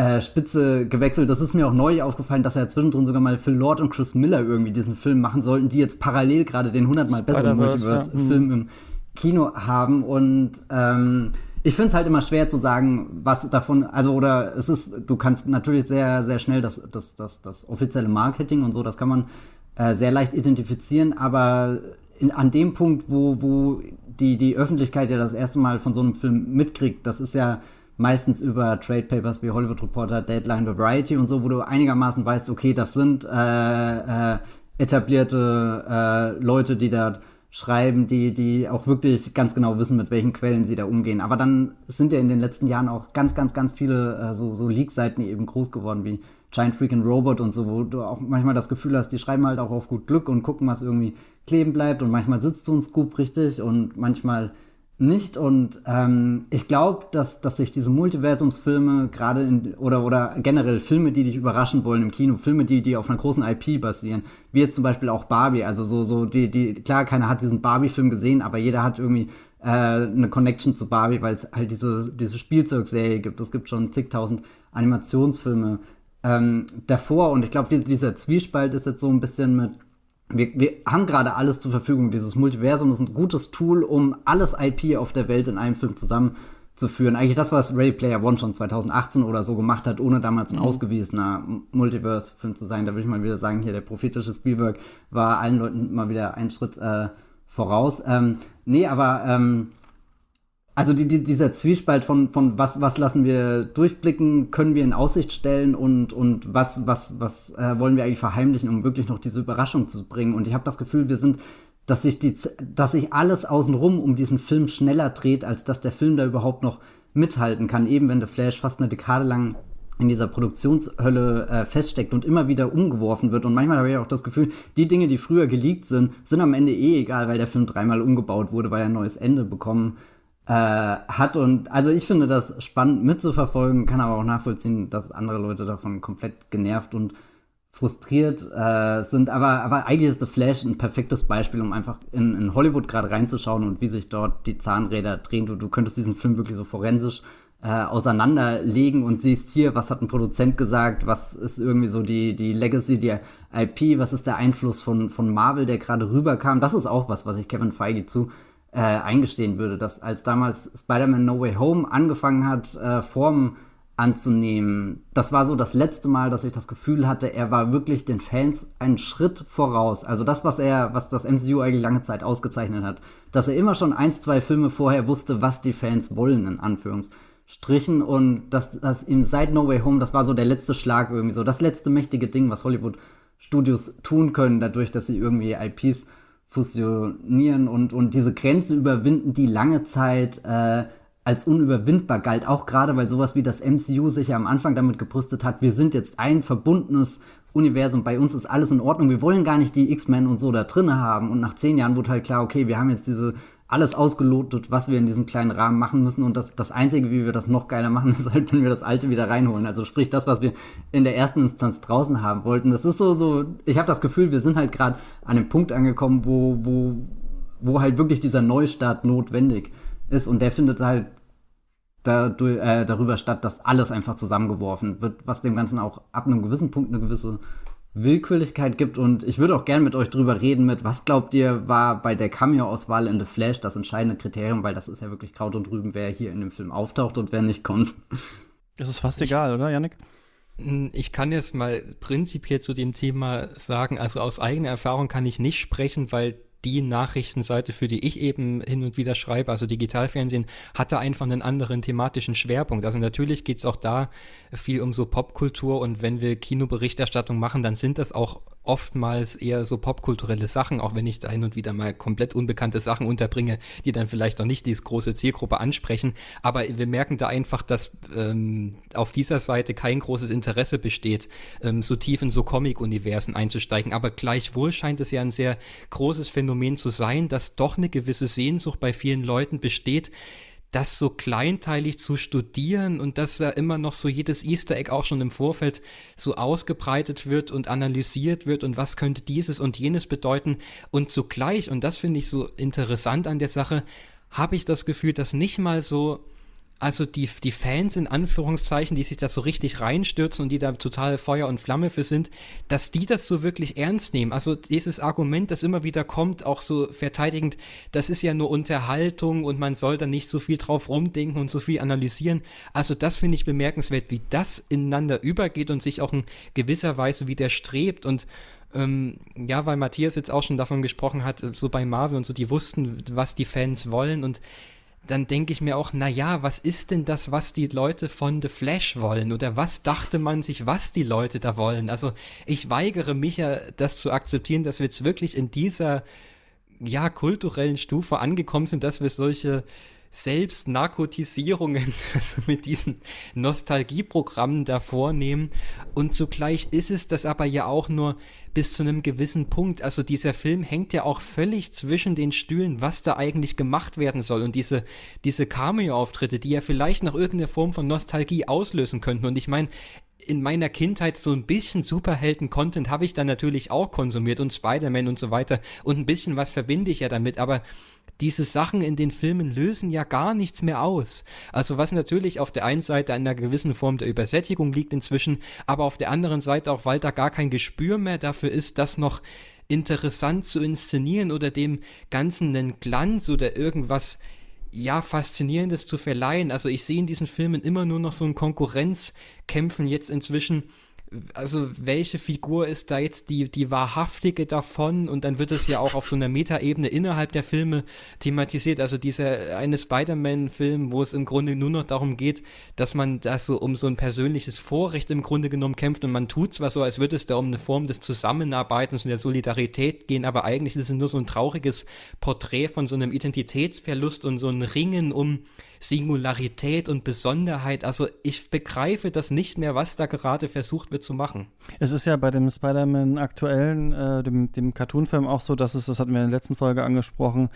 Speaker 5: äh, Spitze gewechselt. Das ist mir auch neu aufgefallen, dass er zwischendrin sogar mal Phil Lord und Chris Miller irgendwie diesen Film machen sollten, die jetzt parallel gerade den hundertmal besseren Multiverse-Film ja. Mhm. im Kino haben und ähm, ich finde es halt immer schwer zu sagen, was davon, also oder es ist, du kannst natürlich sehr, sehr schnell das, das, das, das offizielle Marketing und so, das kann man äh, sehr leicht identifizieren, aber in, an dem Punkt, wo, wo die, die Öffentlichkeit ja das erste Mal von so einem Film mitkriegt, das ist ja meistens über Trade Papers wie Hollywood Reporter, Deadline, Variety und so, wo du einigermaßen weißt, okay, das sind äh, äh, etablierte äh, Leute, die da schreiben, die, die auch wirklich ganz genau wissen, mit welchen Quellen sie da umgehen. Aber dann sind ja in den letzten Jahren auch ganz, ganz, ganz viele äh, so, so Leak-Seiten eben groß geworden, wie Giant Freaking Robot und so, wo du auch manchmal das Gefühl hast, die schreiben halt auch auf gut Glück und gucken, was irgendwie kleben bleibt und manchmal sitzt so ein Scoop richtig und manchmal nicht. Und ähm, ich glaube, dass, dass sich diese Multiversumsfilme gerade oder oder generell Filme, die dich überraschen wollen im Kino, Filme, die, die auf einer großen IP basieren, wie jetzt zum Beispiel auch Barbie, also so, so, die, die, klar, keiner hat diesen Barbie-Film gesehen, aber jeder hat irgendwie äh, eine Connection zu Barbie, weil es halt diese, diese Spielzeugserie gibt. Es gibt schon zigtausend Animationsfilme ähm, davor und ich glaube, dieser Zwiespalt ist jetzt so ein bisschen mit wir, wir haben gerade alles zur Verfügung. Dieses Multiversum ist ein gutes Tool, um alles IP auf der Welt in einem Film zusammenzuführen. Eigentlich das, was Ready Player One schon 2018 oder so gemacht hat, ohne damals ein mhm. ausgewiesener Multiverse-Film zu sein. Da würde ich mal wieder sagen, hier der prophetische Spielberg war allen Leuten mal wieder einen Schritt äh, voraus. Ähm, nee, aber ähm, also die, die, dieser Zwiespalt von, von was, was lassen wir durchblicken, können wir in Aussicht stellen und, und was, was, was äh, wollen wir eigentlich verheimlichen, um wirklich noch diese Überraschung zu bringen. Und ich habe das Gefühl, wir sind, dass sich, die, dass sich alles außenrum um diesen Film schneller dreht, als dass der Film da überhaupt noch mithalten kann. Eben wenn The Flash fast eine Dekade lang in dieser Produktionshölle äh, feststeckt und immer wieder umgeworfen wird. Und manchmal habe ich auch das Gefühl, die Dinge, die früher geleakt sind, sind am Ende eh egal, weil der Film dreimal umgebaut wurde, weil er ein neues Ende bekommen äh, hat. Und also ich finde das spannend mitzuverfolgen, kann aber auch nachvollziehen, dass andere Leute davon komplett genervt und frustriert äh, sind. Aber, aber eigentlich ist The Flash ein perfektes Beispiel, um einfach in, in Hollywood gerade reinzuschauen und wie sich dort die Zahnräder drehen. Du, du könntest diesen Film wirklich so forensisch äh, auseinanderlegen und siehst hier, was hat ein Produzent gesagt, was ist irgendwie so die, die Legacy, die IP, was ist der Einfluss von, von Marvel, der gerade rüberkam. Das ist auch was, was ich Kevin Feige zu äh, eingestehen würde, dass als damals Spider-Man No Way Home angefangen hat, äh, Formen anzunehmen, das war so das letzte Mal, dass ich das Gefühl hatte, er war wirklich den Fans einen Schritt voraus. Also das, was er, was das MCU eigentlich lange Zeit ausgezeichnet hat, dass er immer schon eins, zwei Filme vorher wusste, was die Fans wollen, in Anführungsstrichen. Und dass, dass ihm seit No Way Home, das war so der letzte Schlag irgendwie so, das letzte mächtige Ding, was Hollywood Studios tun können, dadurch, dass sie irgendwie IPs fusionieren und, und diese Grenze überwinden, die lange Zeit äh, als unüberwindbar galt, auch gerade weil sowas wie das MCU sich ja am Anfang damit gebrüstet hat, wir sind jetzt ein verbundenes Universum, bei uns ist alles in Ordnung, wir wollen gar nicht die X-Men und so da drinne haben. Und nach zehn Jahren wurde halt klar, okay, wir haben jetzt diese alles ausgelotet, was wir in diesem kleinen Rahmen machen müssen. Und das, das Einzige, wie wir das noch geiler machen, (laughs) ist halt, wenn wir das Alte wieder reinholen. Also sprich das, was wir in der ersten Instanz draußen haben wollten. Das ist so, so, ich habe das Gefühl, wir sind halt gerade an dem Punkt angekommen, wo, wo, wo halt wirklich dieser Neustart notwendig ist. Und der findet halt dadurch, äh, darüber statt, dass alles einfach zusammengeworfen wird, was dem Ganzen auch ab einem gewissen Punkt eine gewisse Willkürlichkeit gibt und ich würde auch gerne mit euch drüber reden mit, was glaubt ihr, war bei der Cameo-Auswahl in The Flash das entscheidende Kriterium, weil das ist ja wirklich Kraut und Rüben, wer hier in dem Film auftaucht und wer nicht kommt.
Speaker 3: Das ist fast egal, oder, Yannick?
Speaker 4: Hm, ich kann jetzt mal prinzipiell zu dem Thema sagen, also aus eigener Erfahrung kann ich nicht sprechen, weil die Nachrichtenseite, für die ich eben hin und wieder schreibe, also Digitalfernsehen, hatte einfach einen anderen thematischen Schwerpunkt. Also natürlich geht es auch da viel um so Popkultur und wenn wir Kinoberichterstattung machen, dann sind das auch oftmals eher so popkulturelle Sachen, auch wenn ich da hin und wieder mal komplett unbekannte Sachen unterbringe, die dann vielleicht noch nicht diese große Zielgruppe ansprechen. Aber wir merken da einfach, dass ähm, auf dieser Seite kein großes Interesse besteht, ähm, so tief in so Comic-Universen einzusteigen. Aber gleichwohl scheint es ja ein sehr großes Phänomen zu sein, dass doch eine gewisse Sehnsucht bei vielen Leuten besteht, das so kleinteilig zu studieren und dass da immer noch so jedes Easter Egg auch schon im Vorfeld so ausgebreitet wird und analysiert wird und was könnte dieses und jenes bedeuten. Und zugleich, und das finde ich so interessant an der Sache, habe ich das Gefühl, dass nicht mal so also die, die Fans in Anführungszeichen, die sich da so richtig reinstürzen und die da total Feuer und Flamme für sind, dass die das so wirklich ernst nehmen. Also dieses Argument, das immer wieder kommt, auch so verteidigend, das ist ja nur Unterhaltung und man soll da nicht so viel drauf rumdenken und so viel analysieren. Also das finde ich bemerkenswert, wie das ineinander übergeht und sich auch in gewisser Weise widerstrebt und ähm, ja, weil Matthias jetzt auch schon davon gesprochen hat, so bei Marvel und so, die wussten, was die Fans wollen und dann denke ich mir auch, na ja, was ist denn das, was die Leute von The Flash wollen? Oder was dachte man sich, was die Leute da wollen? Also ich weigere mich ja, das zu akzeptieren, dass wir jetzt wirklich in dieser, ja, kulturellen Stufe angekommen sind, dass wir solche Selbstnarkotisierungen (laughs) also mit diesen Nostalgieprogrammen da vornehmen. Und zugleich ist es das aber ja auch nur bis zu einem gewissen Punkt. Also dieser Film hängt ja auch völlig zwischen den Stühlen, was da eigentlich gemacht werden soll. Und diese, diese Cameo-Auftritte, die ja vielleicht noch irgendeine Form von Nostalgie auslösen könnten. Und ich meine, in meiner Kindheit so ein bisschen Superhelden-Content habe ich dann natürlich auch konsumiert und Spider-Man und so weiter. Und ein bisschen was verbinde ich ja damit. Aber diese Sachen in den Filmen lösen ja gar nichts mehr aus. Also was natürlich auf der einen Seite an einer gewissen Form der Übersättigung liegt inzwischen, aber auf der anderen Seite auch, weil da gar kein Gespür mehr dafür ist, dass noch interessant zu inszenieren oder dem Ganzen einen Glanz oder irgendwas ja, Faszinierendes zu verleihen. Also ich sehe in diesen Filmen immer nur noch so ein Konkurrenzkämpfen jetzt inzwischen also welche Figur ist da jetzt die, die wahrhaftige davon? Und dann wird es ja auch auf so einer Metaebene innerhalb der Filme thematisiert. Also dieser eine Spider-Man-Film, wo es im Grunde nur noch darum geht, dass man da so um so ein persönliches Vorrecht im Grunde genommen kämpft und man tut zwar so, als würde es da um eine Form des Zusammenarbeitens und der Solidarität gehen, aber eigentlich ist es nur so ein trauriges Porträt von so einem Identitätsverlust und so ein Ringen um Singularität und Besonderheit. Also ich begreife das nicht mehr, was da gerade versucht wird zu machen.
Speaker 3: Es ist ja bei dem Spider-Man aktuellen, äh, dem, dem Cartoon-Film auch so, dass es, das hatten wir in der letzten Folge angesprochen,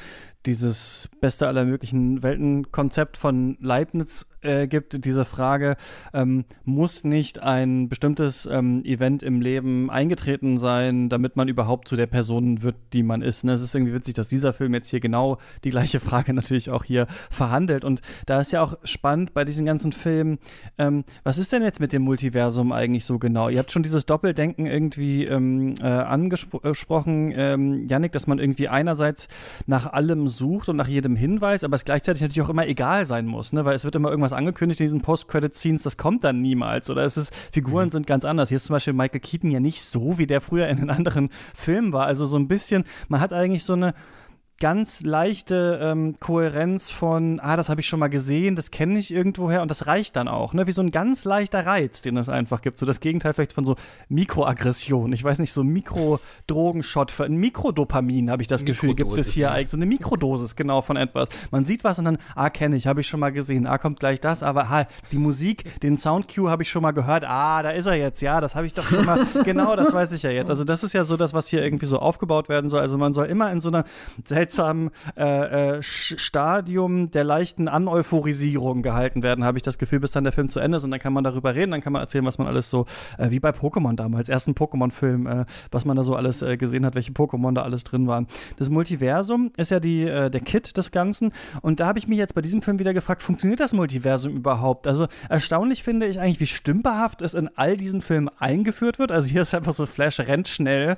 Speaker 3: dieses beste aller möglichen Welten-Konzept von Leibniz äh, gibt, diese Frage, ähm, muss nicht ein bestimmtes ähm, Event im Leben eingetreten sein, damit man überhaupt zu der Person wird, die man ist. Ne? Es ist irgendwie witzig, dass dieser Film jetzt hier genau die gleiche Frage (laughs) natürlich auch hier verhandelt. Und da ist ja auch spannend bei diesen ganzen Filmen, ähm, was ist denn jetzt mit dem Multiversum eigentlich so genau? Ihr habt schon dieses Doppeldenken irgendwie ähm, äh, angesprochen, ähm, Yannick, dass man irgendwie einerseits nach allem sucht und nach jedem Hinweis, aber es gleichzeitig natürlich auch immer egal sein muss, ne? weil es wird immer irgendwas angekündigt in diesen Post-Credit-Scenes, das kommt dann niemals oder es ist, Figuren mhm. sind ganz anders. Hier ist zum Beispiel Michael Keaton ja nicht so, wie der früher in den anderen Filmen war, also so ein bisschen, man hat eigentlich so eine ganz leichte ähm, Kohärenz von, ah, das habe ich schon mal gesehen, das kenne ich irgendwoher und das reicht dann auch, ne? Wie so ein ganz leichter Reiz, den es einfach gibt. So das Gegenteil vielleicht von so Mikroaggression. Ich weiß nicht, so Mikrodrogenshot, für ein Mikrodopamin habe ich das Gefühl, gibt es hier ja. eigentlich so eine Mikrodosis genau von etwas. Man sieht was und dann, ah, kenne ich, habe ich schon mal gesehen, ah, kommt gleich das, aber ah, die Musik, den Soundcue habe ich schon mal gehört, ah, da ist er jetzt, ja, das habe ich doch schon mal, (laughs) genau, das weiß ich ja jetzt. Also das ist ja so das, was hier irgendwie so aufgebaut werden soll. Also man soll immer in so einer seltsamen äh, äh, Stadium der leichten Aneuphorisierung gehalten werden, habe ich das Gefühl, bis dann der Film zu Ende ist und dann kann man darüber reden, dann kann man erzählen, was man alles so, äh, wie bei Pokémon damals, ersten Pokémon-Film, äh, was man da so alles äh, gesehen hat, welche Pokémon da alles drin waren. Das Multiversum ist ja die, äh, der Kit des Ganzen und da habe ich mich jetzt bei diesem Film wieder gefragt, funktioniert das Multiversum überhaupt? Also erstaunlich finde ich eigentlich, wie stümperhaft es in all diesen Filmen eingeführt wird. Also hier ist einfach so, Flash rennt schnell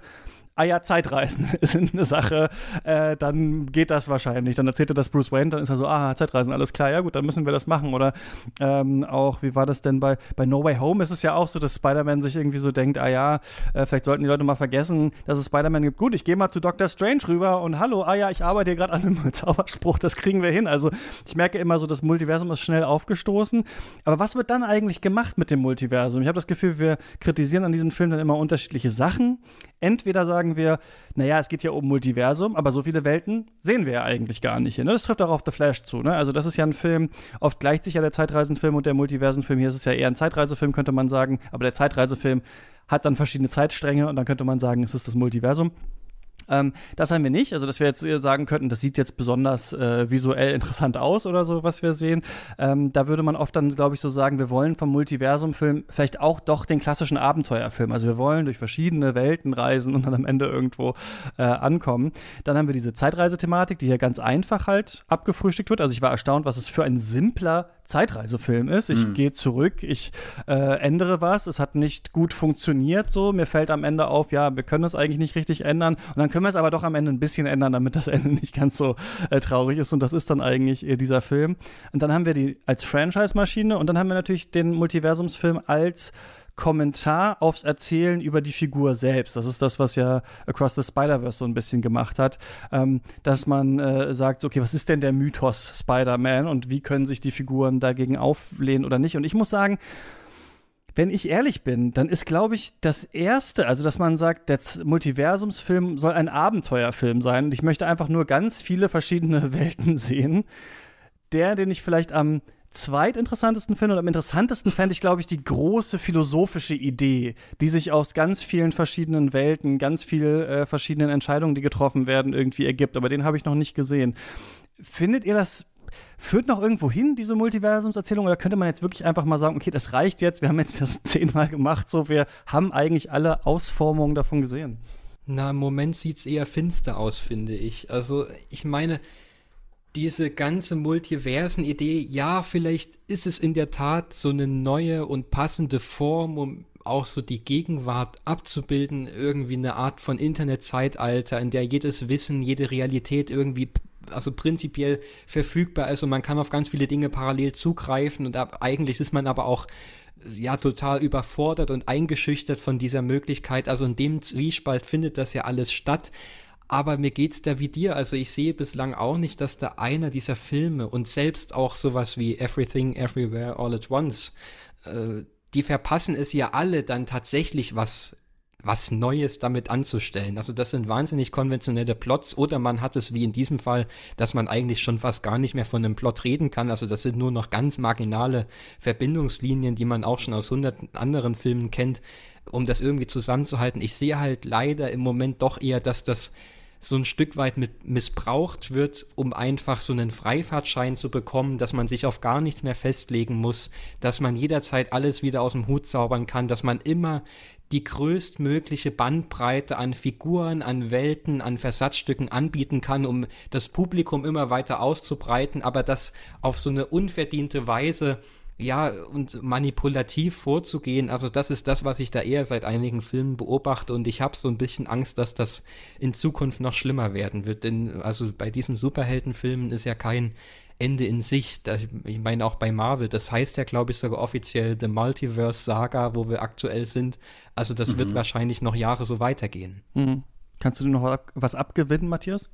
Speaker 3: ah ja, Zeitreisen (laughs) sind eine Sache, äh, dann geht das wahrscheinlich. Dann erzählt er das Bruce Wayne, dann ist er so, ah, Zeitreisen, alles klar, ja gut, dann müssen wir das machen. Oder ähm, auch, wie war das denn bei, bei No Way Home? Ist es ja auch so, dass Spider-Man sich irgendwie so denkt, ah ja, äh, vielleicht sollten die Leute mal vergessen, dass es Spider-Man gibt. Gut, ich gehe mal zu Doctor Strange rüber und hallo, ah ja, ich arbeite hier gerade an einem (laughs) Zauberspruch, das kriegen wir hin. Also ich merke immer so, das Multiversum ist schnell aufgestoßen. Aber was wird dann eigentlich gemacht mit dem Multiversum? Ich habe das Gefühl, wir kritisieren an diesen Filmen dann immer unterschiedliche Sachen. Entweder sagen wir, naja, es geht ja um Multiversum, aber so viele Welten sehen wir ja eigentlich gar nicht hier. Ne? Das trifft auch auf The Flash zu. Ne? Also das ist ja ein Film, oft gleicht sich ja der Zeitreisenfilm und der Multiversenfilm. Hier ist es ja eher ein Zeitreisefilm, könnte man sagen. Aber der Zeitreisefilm hat dann verschiedene Zeitstränge und dann könnte man sagen, es ist das Multiversum. Ähm, das haben wir nicht. Also, dass wir jetzt sagen könnten, das sieht jetzt besonders äh, visuell interessant aus oder so, was wir sehen. Ähm, da würde man oft dann, glaube ich, so sagen, wir wollen vom Multiversum-Film vielleicht auch doch den klassischen Abenteuerfilm. Also, wir wollen durch verschiedene Welten reisen und dann am Ende irgendwo äh, ankommen. Dann haben wir diese Zeitreisethematik, die hier ganz einfach halt abgefrühstückt wird. Also, ich war erstaunt, was es für ein simpler Zeitreisefilm ist. Ich mhm. gehe zurück, ich äh, ändere was, es hat nicht gut funktioniert so. Mir fällt am Ende auf, ja, wir können es eigentlich nicht richtig ändern. Und dann können wir es aber doch am Ende ein bisschen ändern, damit das (laughs) Ende nicht ganz so äh, traurig ist. Und das ist dann eigentlich äh, dieser Film. Und dann haben wir die als Franchise-Maschine und dann haben wir natürlich den Multiversumsfilm als Kommentar aufs Erzählen über die Figur selbst. Das ist das, was ja Across the Spider-Verse so ein bisschen gemacht hat, ähm, dass man äh, sagt, okay, was ist denn der Mythos Spider-Man und wie können sich die Figuren dagegen auflehnen oder nicht? Und ich muss sagen, wenn ich ehrlich bin, dann ist, glaube ich, das erste, also dass man sagt, der Multiversumsfilm soll ein Abenteuerfilm sein und ich möchte einfach nur ganz viele verschiedene (laughs) Welten sehen. Der, den ich vielleicht am zweitinteressantesten finde und am interessantesten fände ich, glaube ich, die große philosophische Idee, die sich aus ganz vielen verschiedenen Welten, ganz vielen äh, verschiedenen Entscheidungen, die getroffen werden, irgendwie ergibt. Aber den habe ich noch nicht gesehen. Findet ihr das führt noch irgendwo hin, diese Multiversumserzählung? Oder könnte man jetzt wirklich einfach mal sagen, okay, das reicht jetzt, wir haben jetzt das (laughs) zehnmal gemacht, so, wir haben eigentlich alle Ausformungen davon gesehen?
Speaker 4: Na, im Moment sieht es eher finster aus, finde ich. Also, ich meine, diese ganze Multiversen-Idee, ja, vielleicht ist es in der Tat so eine neue und passende Form, um auch so die Gegenwart abzubilden, irgendwie eine Art von Internetzeitalter, in der jedes Wissen, jede Realität irgendwie also prinzipiell verfügbar ist und man kann auf ganz viele Dinge parallel zugreifen und ab, eigentlich ist man aber auch ja total überfordert und eingeschüchtert von dieser Möglichkeit. Also in dem Zwiespalt findet das ja alles statt. Aber mir geht's da wie dir. Also ich sehe bislang auch nicht, dass da einer dieser Filme und selbst auch sowas wie Everything Everywhere All at Once, äh, die verpassen es ja alle dann tatsächlich was was Neues damit anzustellen. Also das sind wahnsinnig konventionelle Plots oder man hat es wie in diesem Fall, dass man eigentlich schon fast gar nicht mehr von einem Plot reden kann. Also das sind nur noch ganz marginale Verbindungslinien, die man auch schon aus hunderten anderen Filmen kennt, um das irgendwie zusammenzuhalten. Ich sehe halt leider im Moment doch eher, dass das so ein Stück weit mit missbraucht wird, um einfach so einen Freifahrtschein zu bekommen, dass man sich auf gar nichts mehr festlegen muss, dass man jederzeit alles wieder aus dem Hut zaubern kann, dass man immer die größtmögliche Bandbreite an Figuren, an Welten, an Versatzstücken anbieten kann, um das Publikum immer weiter auszubreiten, aber das auf so eine unverdiente Weise ja, und manipulativ vorzugehen, also das ist das, was ich da eher seit einigen Filmen beobachte und ich habe so ein bisschen Angst, dass das in Zukunft noch schlimmer werden wird, denn also bei diesen Superheldenfilmen ist ja kein Ende in sich. Ich meine auch bei Marvel, das heißt ja, glaube ich, sogar offiziell The Multiverse Saga, wo wir aktuell sind. Also das mhm. wird wahrscheinlich noch Jahre so weitergehen.
Speaker 3: Mhm. Kannst du noch was abgewinnen, Matthias?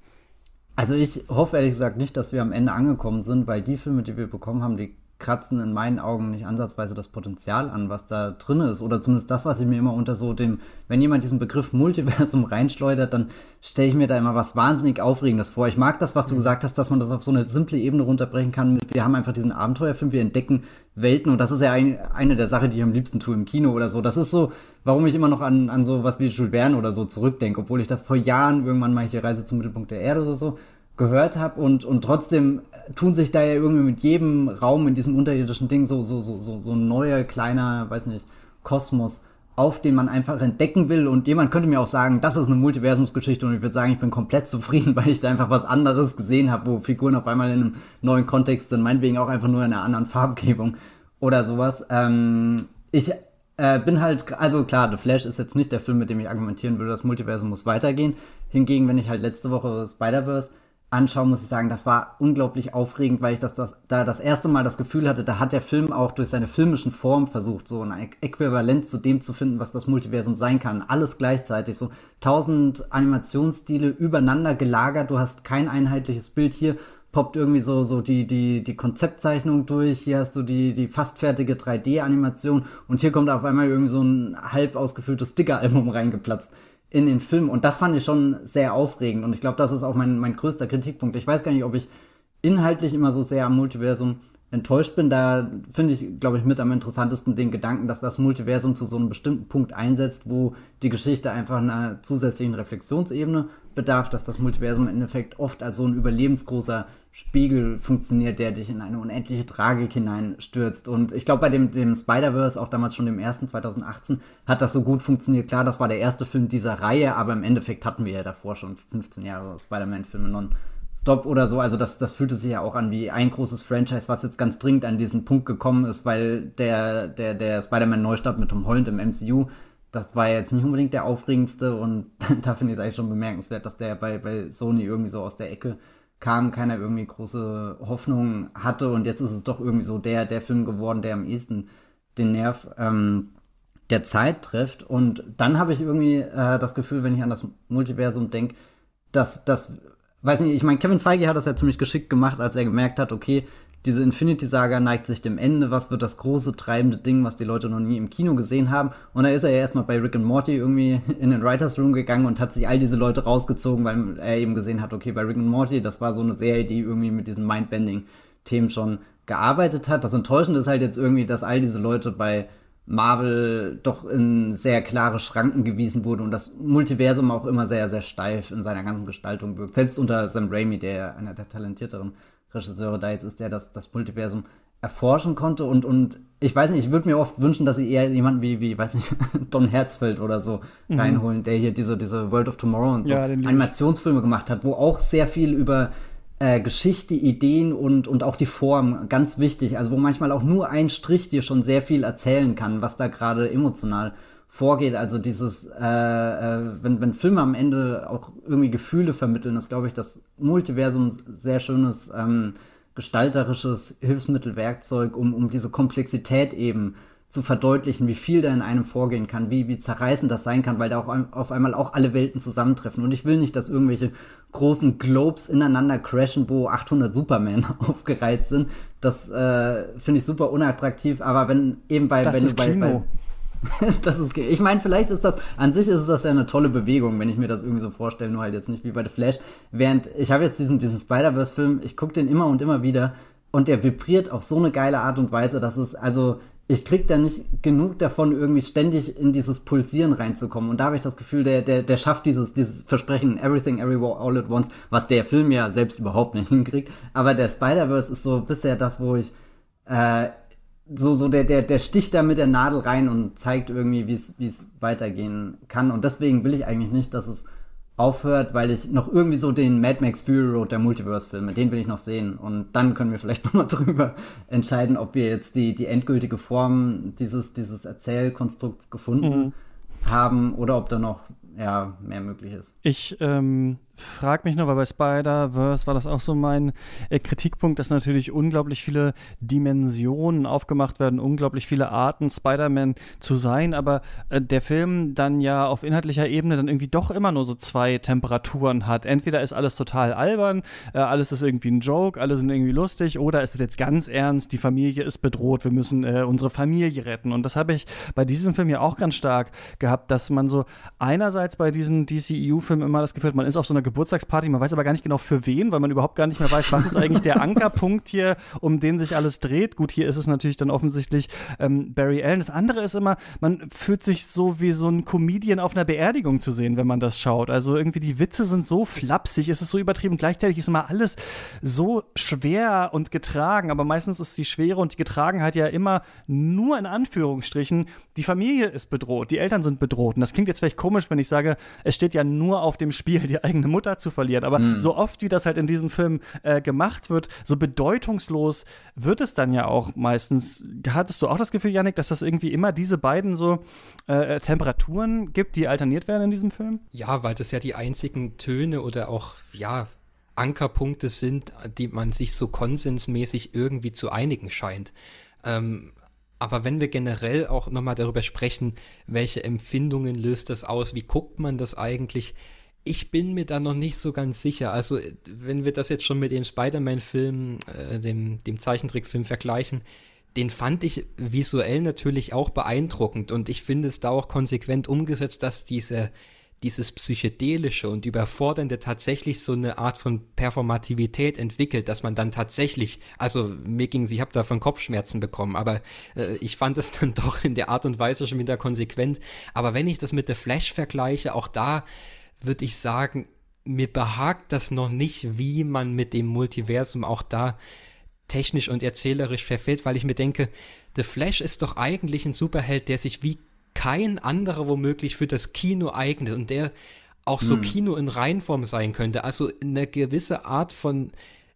Speaker 5: Also ich hoffe ehrlich gesagt nicht, dass wir am Ende angekommen sind, weil die Filme, die wir bekommen haben, die kratzen in meinen Augen nicht ansatzweise das Potenzial an, was da drin ist. Oder zumindest das, was ich mir immer unter so dem, wenn jemand diesen Begriff Multiversum (laughs) reinschleudert, dann stelle ich mir da immer was wahnsinnig Aufregendes vor. Ich mag das, was du mhm. gesagt hast, dass man das auf so eine simple Ebene runterbrechen kann. Wir haben einfach diesen Abenteuerfilm, wir entdecken Welten und das ist ja ein, eine der Sachen, die ich am liebsten tue im Kino oder so. Das ist so, warum ich immer noch an, an so was wie Jules Verne oder so zurückdenke, obwohl ich das vor Jahren irgendwann mal hier Reise zum Mittelpunkt der Erde oder so gehört habe und, und trotzdem tun sich da ja irgendwie mit jedem Raum in diesem unterirdischen Ding so, so, so, so, so ein neuer, kleiner, weiß nicht, Kosmos auf, den man einfach entdecken will. Und jemand könnte mir auch sagen, das ist eine Multiversumsgeschichte und ich würde sagen, ich bin komplett zufrieden, (laughs) weil ich da einfach was anderes gesehen habe, wo Figuren auf einmal in einem neuen Kontext sind, meinetwegen auch einfach nur in einer anderen Farbgebung oder sowas. Ähm, ich äh, bin halt, also klar, The Flash ist jetzt nicht der Film, mit dem ich argumentieren würde, das Multiversum muss weitergehen. Hingegen, wenn ich halt letzte Woche Spider-Verse anschauen, muss ich sagen, das war unglaublich aufregend, weil ich das, das da das erste Mal das Gefühl hatte, da hat der Film auch durch seine filmischen Form versucht, so ein Äquivalent zu dem zu finden, was das Multiversum sein kann. Alles gleichzeitig, so tausend Animationsstile übereinander gelagert, du hast kein einheitliches Bild. Hier, poppt irgendwie so, so die, die, die Konzeptzeichnung durch, hier hast du die, die fast fertige 3D-Animation und hier kommt auf einmal irgendwie so ein halb ausgefülltes Sticker-Album reingeplatzt in den Film. Und das fand ich schon sehr aufregend. Und ich glaube, das ist auch mein, mein größter Kritikpunkt. Ich weiß gar nicht, ob ich inhaltlich immer so sehr am Multiversum enttäuscht bin. Da finde ich, glaube ich, mit am interessantesten den Gedanken, dass das Multiversum zu so einem bestimmten Punkt einsetzt, wo die Geschichte einfach einer zusätzlichen Reflexionsebene bedarf, dass das Multiversum im Endeffekt oft als so ein überlebensgroßer Spiegel funktioniert, der dich in eine unendliche Tragik hineinstürzt. Und ich glaube, bei dem, dem Spider-Verse, auch damals schon dem ersten 2018, hat das so gut funktioniert. Klar, das war der erste Film dieser Reihe, aber im Endeffekt hatten wir ja davor schon 15 Jahre Spider-Man-Filme Stop oder so. Also das, das fühlte sich ja auch an wie ein großes Franchise, was jetzt ganz dringend an diesen Punkt gekommen ist, weil der, der, der Spider-Man-Neustart mit Tom Holland im MCU, das war ja jetzt nicht unbedingt der aufregendste und (laughs) da finde ich es eigentlich schon bemerkenswert, dass der bei, bei Sony irgendwie so aus der Ecke kam, keiner irgendwie große Hoffnung hatte und jetzt ist es doch irgendwie so der, der Film geworden, der am ehesten den Nerv ähm, der Zeit trifft. Und dann habe ich irgendwie äh, das Gefühl, wenn ich an das Multiversum denke, dass das weiß nicht, ich meine, Kevin Feige hat das ja ziemlich geschickt gemacht, als er gemerkt hat, okay, diese Infinity-Saga neigt sich dem Ende, was wird das große treibende Ding, was die Leute noch nie im Kino gesehen haben. Und da ist er ja erstmal bei Rick and Morty irgendwie (laughs) in den Writers Room gegangen und hat sich all diese Leute rausgezogen, weil er eben gesehen hat, okay, bei Rick and Morty, das war so eine Serie, die irgendwie mit diesen Mindbending-Themen schon gearbeitet hat. Das Enttäuschende ist halt jetzt irgendwie, dass all diese Leute bei Marvel doch in sehr klare Schranken gewiesen wurde und das Multiversum auch immer sehr, sehr steif in seiner ganzen Gestaltung wirkt. Selbst unter Sam Raimi, der einer der talentierteren Regisseure da jetzt ist, der das, das Multiversum erforschen konnte und, und ich weiß nicht, ich würde mir oft wünschen, dass sie eher jemanden wie, wie, weiß nicht, (laughs) Don Herzfeld oder so mhm. reinholen, der hier diese, diese World of Tomorrow und so
Speaker 3: ja,
Speaker 5: Animationsfilme gemacht hat, wo auch sehr viel über äh, Geschichte, Ideen und, und auch die Form ganz wichtig. Also wo manchmal auch nur ein Strich dir schon sehr viel erzählen kann, was da gerade emotional vorgeht. Also dieses, äh, äh, wenn, wenn Filme am Ende auch irgendwie Gefühle vermitteln, ist, glaube ich, das Multiversum sehr schönes ähm, gestalterisches Hilfsmittel, Werkzeug, um, um diese Komplexität eben zu verdeutlichen, wie viel da in einem vorgehen kann, wie, wie zerreißend das sein kann, weil da auch auf einmal auch alle Welten zusammentreffen. Und ich will nicht, dass irgendwelche großen Globes ineinander crashen, wo 800 Superman (laughs) aufgereiht sind. Das äh, finde ich super unattraktiv, aber wenn eben bei,
Speaker 3: das
Speaker 5: wenn
Speaker 3: ist
Speaker 5: du bei,
Speaker 3: Kino.
Speaker 5: bei (laughs) das ist, ich meine, vielleicht ist das, an sich ist das ja eine tolle Bewegung, wenn ich mir das irgendwie so vorstelle, nur halt jetzt nicht wie bei The Flash. Während, ich habe jetzt diesen, diesen Spider-Verse-Film, ich gucke den immer und immer wieder und der vibriert auf so eine geile Art und Weise, dass es, also, ich krieg da nicht genug davon, irgendwie ständig in dieses Pulsieren reinzukommen. Und da habe ich das Gefühl, der, der, der schafft dieses, dieses Versprechen Everything Everywhere All at Once, was der Film ja selbst überhaupt nicht (laughs) hinkriegt. Aber der Spider-Verse ist so bisher das, wo ich äh, so, so der, der, der sticht da mit der Nadel rein und zeigt irgendwie, wie es weitergehen kann. Und deswegen will ich eigentlich nicht, dass es aufhört, weil ich noch irgendwie so den Mad Max Fury Road der Multiverse-Filme, den will ich noch sehen. Und dann können wir vielleicht (laughs) nochmal drüber entscheiden, ob wir jetzt die, die endgültige Form dieses, dieses Erzählkonstrukts gefunden mhm. haben oder ob da noch ja, mehr möglich ist.
Speaker 3: Ich ähm, frage mich nur, weil bei Spider-Verse war das auch so mein äh, Kritikpunkt, dass natürlich unglaublich viele Dimensionen aufgemacht werden, unglaublich viele Arten, Spider-Man zu sein, aber äh, der Film dann ja auf inhaltlicher Ebene dann irgendwie doch immer nur so zwei Temperaturen hat. Entweder ist alles total albern, äh, alles ist irgendwie ein Joke, alle sind irgendwie lustig, oder ist es jetzt ganz ernst, die Familie ist bedroht, wir müssen äh, unsere Familie retten. Und das habe ich bei diesem Film ja auch ganz stark gehabt, dass man so einerseits bei diesen DCEU-Filmen immer das Gefühl hat, man ist auf so einer Geburtstagsparty, man weiß aber gar nicht genau für wen, weil man überhaupt gar nicht mehr weiß, was ist eigentlich der (laughs) Ankerpunkt hier, um den sich alles dreht. Gut, hier ist es natürlich dann offensichtlich ähm, Barry Allen. Das andere ist immer, man fühlt sich so wie so ein Comedian auf einer Beerdigung zu sehen, wenn man das schaut. Also irgendwie die Witze sind so flapsig, es ist so übertrieben. Gleichzeitig ist immer alles so schwer und getragen, aber meistens ist die Schwere und die Getragenheit ja immer nur in Anführungsstrichen, die Familie ist bedroht, die Eltern sind bedroht. Und das klingt jetzt vielleicht komisch, wenn ich sage, es steht ja nur auf dem Spiel, die eigene Mutter zu verlieren. Aber mhm. so oft, wie das halt in diesem Film äh, gemacht wird, so bedeutungslos wird es dann ja auch meistens. Hattest du auch das Gefühl, Yannick, dass das irgendwie immer diese beiden so äh, Temperaturen gibt, die alterniert werden in diesem Film?
Speaker 4: Ja, weil das ja die einzigen Töne oder auch, ja, Ankerpunkte sind, die man sich so konsensmäßig irgendwie zu einigen scheint. Ähm, aber wenn wir generell auch nochmal darüber sprechen, welche Empfindungen löst das aus, wie guckt man das eigentlich, ich bin mir da noch nicht so ganz sicher. Also, wenn wir das jetzt schon mit dem Spider-Man-Film, äh, dem, dem Zeichentrickfilm vergleichen, den fand ich visuell natürlich auch beeindruckend und ich finde es da auch konsequent umgesetzt, dass diese, dieses Psychedelische und Überfordernde tatsächlich so eine Art von Performativität entwickelt, dass man dann tatsächlich, also mir ging ich habe davon Kopfschmerzen bekommen, aber äh, ich fand es (laughs) dann doch in der Art und Weise schon wieder konsequent. Aber wenn ich das mit The Flash vergleiche, auch da würde ich sagen, mir behagt das noch nicht, wie man mit dem Multiversum auch da technisch und erzählerisch verfehlt, weil ich mir denke, The Flash ist doch eigentlich ein Superheld, der sich wie kein anderer womöglich für das Kino eignet und der auch so hm. Kino in Reinform sein könnte. Also eine gewisse Art von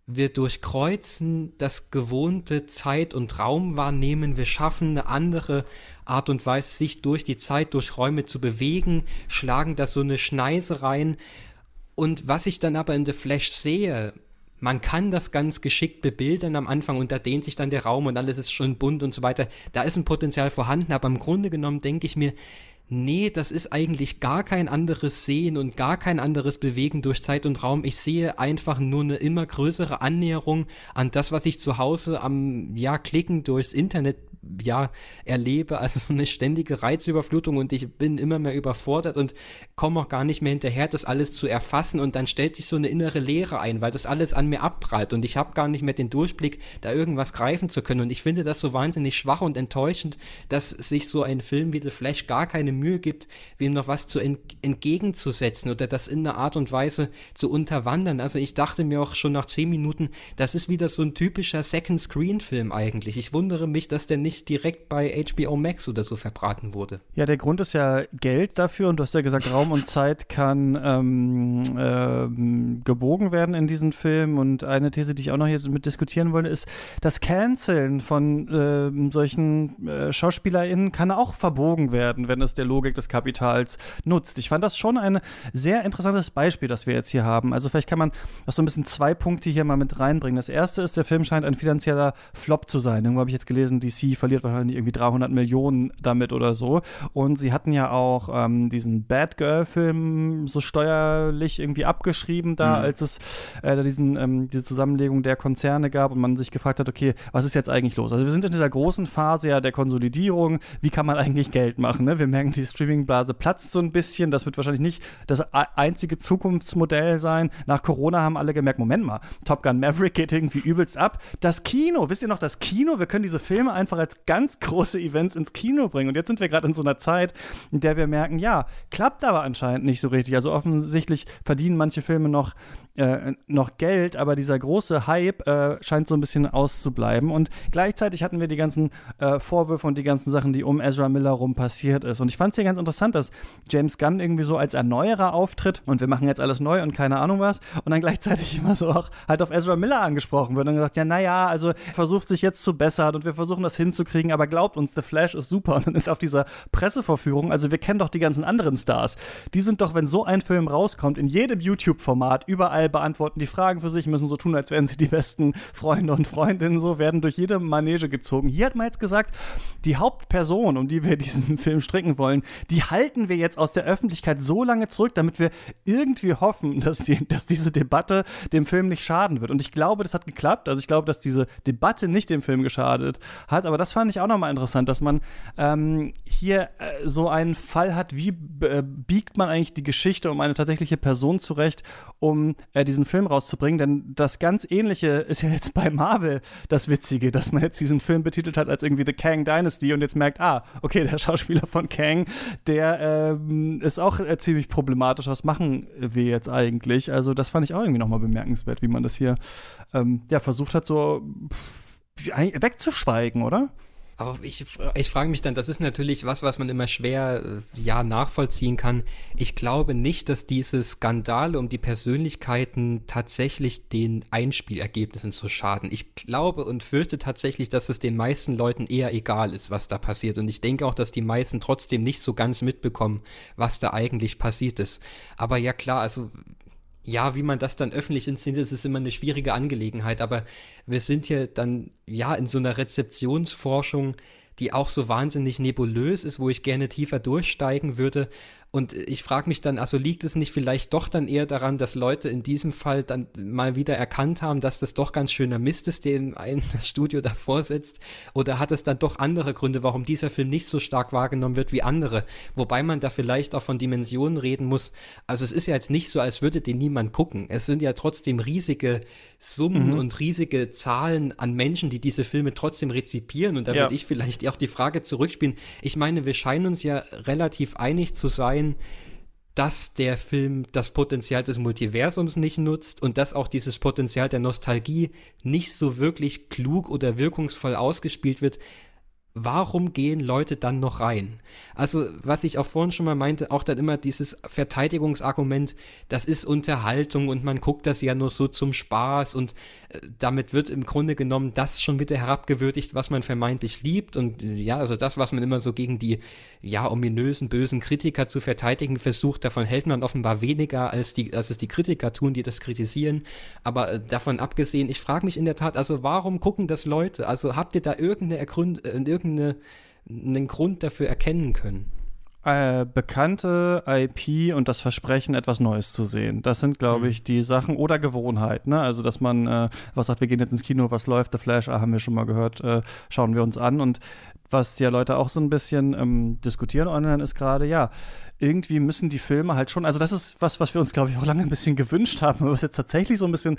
Speaker 4: wir durchkreuzen das gewohnte Zeit- und Raumwahrnehmen, wir schaffen eine andere Art und Weise, sich durch die Zeit, durch Räume zu bewegen, schlagen da so eine Schneise rein. Und was ich dann aber in The Flash sehe, man kann das ganz geschickt bebildern am Anfang und da dehnt sich dann der Raum und alles ist schon bunt und so weiter. Da ist ein Potenzial vorhanden, aber im Grunde genommen denke ich mir, nee, das ist eigentlich gar kein anderes Sehen und gar kein anderes Bewegen durch Zeit und Raum. Ich sehe einfach nur eine immer größere Annäherung an das, was ich zu Hause am, ja, Klicken durchs Internet ja, erlebe, also so eine ständige Reizüberflutung und ich bin immer mehr überfordert und komme auch gar nicht mehr hinterher, das alles zu erfassen und dann stellt sich so eine innere Leere ein, weil das alles an mir abprallt und ich habe gar nicht mehr den Durchblick, da irgendwas greifen zu können und ich finde das so wahnsinnig schwach und enttäuschend, dass sich so ein Film wie The Flash gar keine Mühe gibt, wem noch was zu ent entgegenzusetzen oder das in einer Art und Weise zu unterwandern. Also ich dachte mir auch schon nach zehn Minuten, das ist wieder so ein typischer Second-Screen-Film eigentlich. Ich wundere mich, dass der nicht nicht direkt bei HBO Max oder so verbraten wurde.
Speaker 3: Ja, der Grund ist ja Geld dafür und du hast ja gesagt, Raum und Zeit kann ähm, ähm, gebogen werden in diesen Film. Und eine These, die ich auch noch hier mit diskutieren wollte, ist, das Canceln von äh, solchen äh, SchauspielerInnen kann auch verbogen werden, wenn es der Logik des Kapitals nutzt. Ich fand das schon ein sehr interessantes Beispiel, das wir jetzt hier haben. Also vielleicht kann man auch so ein bisschen zwei Punkte hier mal mit reinbringen. Das erste ist, der Film scheint ein finanzieller Flop zu sein. Irgendwo habe ich jetzt gelesen, DC verliert wahrscheinlich irgendwie 300 Millionen damit oder so. Und sie hatten ja auch ähm, diesen Bad Girl-Film so steuerlich irgendwie abgeschrieben da, mhm. als es äh, diesen, ähm, diese Zusammenlegung der Konzerne gab und man sich gefragt hat, okay, was ist jetzt eigentlich los? Also wir sind in dieser großen Phase ja der Konsolidierung. Wie kann man eigentlich Geld machen? Ne? Wir merken, die Streaming-Blase platzt so ein bisschen. Das wird wahrscheinlich nicht das einzige Zukunftsmodell sein. Nach Corona haben alle gemerkt, Moment mal, Top Gun Maverick geht irgendwie übelst ab. Das Kino, wisst ihr noch, das Kino, wir können diese Filme einfach als ganz große Events ins Kino bringen. Und jetzt sind wir gerade in so einer Zeit, in der wir merken, ja, klappt aber anscheinend nicht so richtig. Also offensichtlich verdienen manche Filme noch äh, noch Geld, aber dieser große Hype äh, scheint so ein bisschen auszubleiben. Und gleichzeitig hatten wir die ganzen äh, Vorwürfe und die ganzen Sachen, die um Ezra Miller rum passiert ist. Und ich fand es hier ganz interessant, dass James Gunn irgendwie so als Erneuerer auftritt und wir machen jetzt alles neu und keine Ahnung was. Und dann gleichzeitig (laughs) immer so auch halt auf Ezra Miller angesprochen wird und gesagt, ja, naja, also versucht sich jetzt zu bessern und wir versuchen das hinzukriegen, aber glaubt uns, The Flash ist super. Und dann ist auf dieser Pressevorführung, also wir kennen doch die ganzen anderen Stars. Die sind doch, wenn so ein Film rauskommt, in jedem YouTube-Format, überall Teil beantworten die Fragen für sich, müssen so tun, als wären sie die besten Freunde und Freundinnen, so werden durch jede Manege gezogen. Hier hat man jetzt gesagt, die Hauptperson, um die wir diesen (laughs) Film stricken wollen, die halten wir jetzt aus der Öffentlichkeit so lange zurück, damit wir irgendwie hoffen, (laughs) dass, die, dass diese Debatte dem Film nicht schaden wird. Und ich glaube, das hat geklappt. Also ich glaube, dass diese Debatte nicht dem Film geschadet hat. Aber das fand ich auch nochmal interessant, dass man ähm, hier äh, so einen Fall hat, wie äh, biegt man eigentlich die Geschichte um eine tatsächliche Person zurecht, um äh, diesen Film rauszubringen. Denn das ganz Ähnliche ist ja jetzt bei Marvel das Witzige, dass man jetzt diesen Film betitelt hat als irgendwie The Kang Dynasty und jetzt merkt, ah, okay, der (laughs) Schauspieler von Kang, der ähm, ist auch äh, ziemlich problematisch. Was machen wir jetzt eigentlich? Also das fand ich auch irgendwie nochmal bemerkenswert, wie man das hier ähm, ja, versucht hat, so wegzuschweigen, oder?
Speaker 4: Aber ich, ich frage mich dann, das ist natürlich was, was man immer schwer äh, ja nachvollziehen kann. Ich glaube nicht, dass diese Skandale um die Persönlichkeiten tatsächlich den Einspielergebnissen so schaden. Ich glaube und fürchte tatsächlich, dass es den meisten Leuten eher egal ist, was da passiert. Und ich denke auch, dass die meisten trotzdem nicht so ganz mitbekommen, was da eigentlich passiert ist. Aber ja klar, also ja, wie man das dann öffentlich inszeniert, ist immer eine schwierige Angelegenheit. Aber wir sind hier dann ja in so einer Rezeptionsforschung, die auch so wahnsinnig nebulös ist, wo ich gerne tiefer durchsteigen würde. Und ich frage mich dann, also liegt es nicht vielleicht doch dann eher daran, dass Leute in diesem Fall dann mal wieder erkannt haben, dass das doch ganz schöner Mist ist, dem ein das (laughs) Studio davor sitzt? Oder hat es dann doch andere Gründe, warum dieser Film nicht so stark wahrgenommen wird wie andere? Wobei man da vielleicht auch von Dimensionen reden muss. Also es ist ja jetzt nicht so, als würde den niemand gucken. Es sind ja trotzdem riesige Summen mhm. und riesige Zahlen an Menschen, die diese Filme trotzdem rezipieren. Und da ja. würde ich vielleicht auch die Frage zurückspielen. Ich meine, wir scheinen uns ja relativ einig zu sein, sein, dass der Film das Potenzial des Multiversums nicht nutzt und dass auch dieses Potenzial der Nostalgie nicht so wirklich klug oder wirkungsvoll ausgespielt wird, warum gehen Leute dann noch rein? Also, was ich auch vorhin schon mal meinte, auch dann immer dieses Verteidigungsargument, das ist Unterhaltung und man guckt das ja nur so zum Spaß und äh, damit wird im Grunde genommen das schon wieder herabgewürdigt, was man vermeintlich liebt und äh, ja, also das, was man immer so gegen die ja ominösen, bösen Kritiker zu verteidigen versucht, davon hält man offenbar weniger, als, die, als es die Kritiker tun, die das kritisieren. Aber äh, davon abgesehen, ich frage mich in der Tat, also warum gucken das Leute? Also habt ihr da irgendeine, Ergrund, äh, irgendeinen Grund dafür erkennen können?
Speaker 3: Äh, bekannte IP und das Versprechen, etwas Neues zu sehen. Das sind, glaube mhm. ich, die Sachen oder Gewohnheit. Ne? Also, dass man äh, was sagt, wir gehen jetzt ins Kino, was läuft, The Flash, ah, haben wir schon mal gehört, äh, schauen wir uns an. Und was ja Leute auch so ein bisschen ähm, diskutieren online ist gerade, ja, irgendwie müssen die Filme halt schon, also das ist was, was wir uns, glaube ich, auch lange ein bisschen gewünscht haben, aber was jetzt tatsächlich so ein bisschen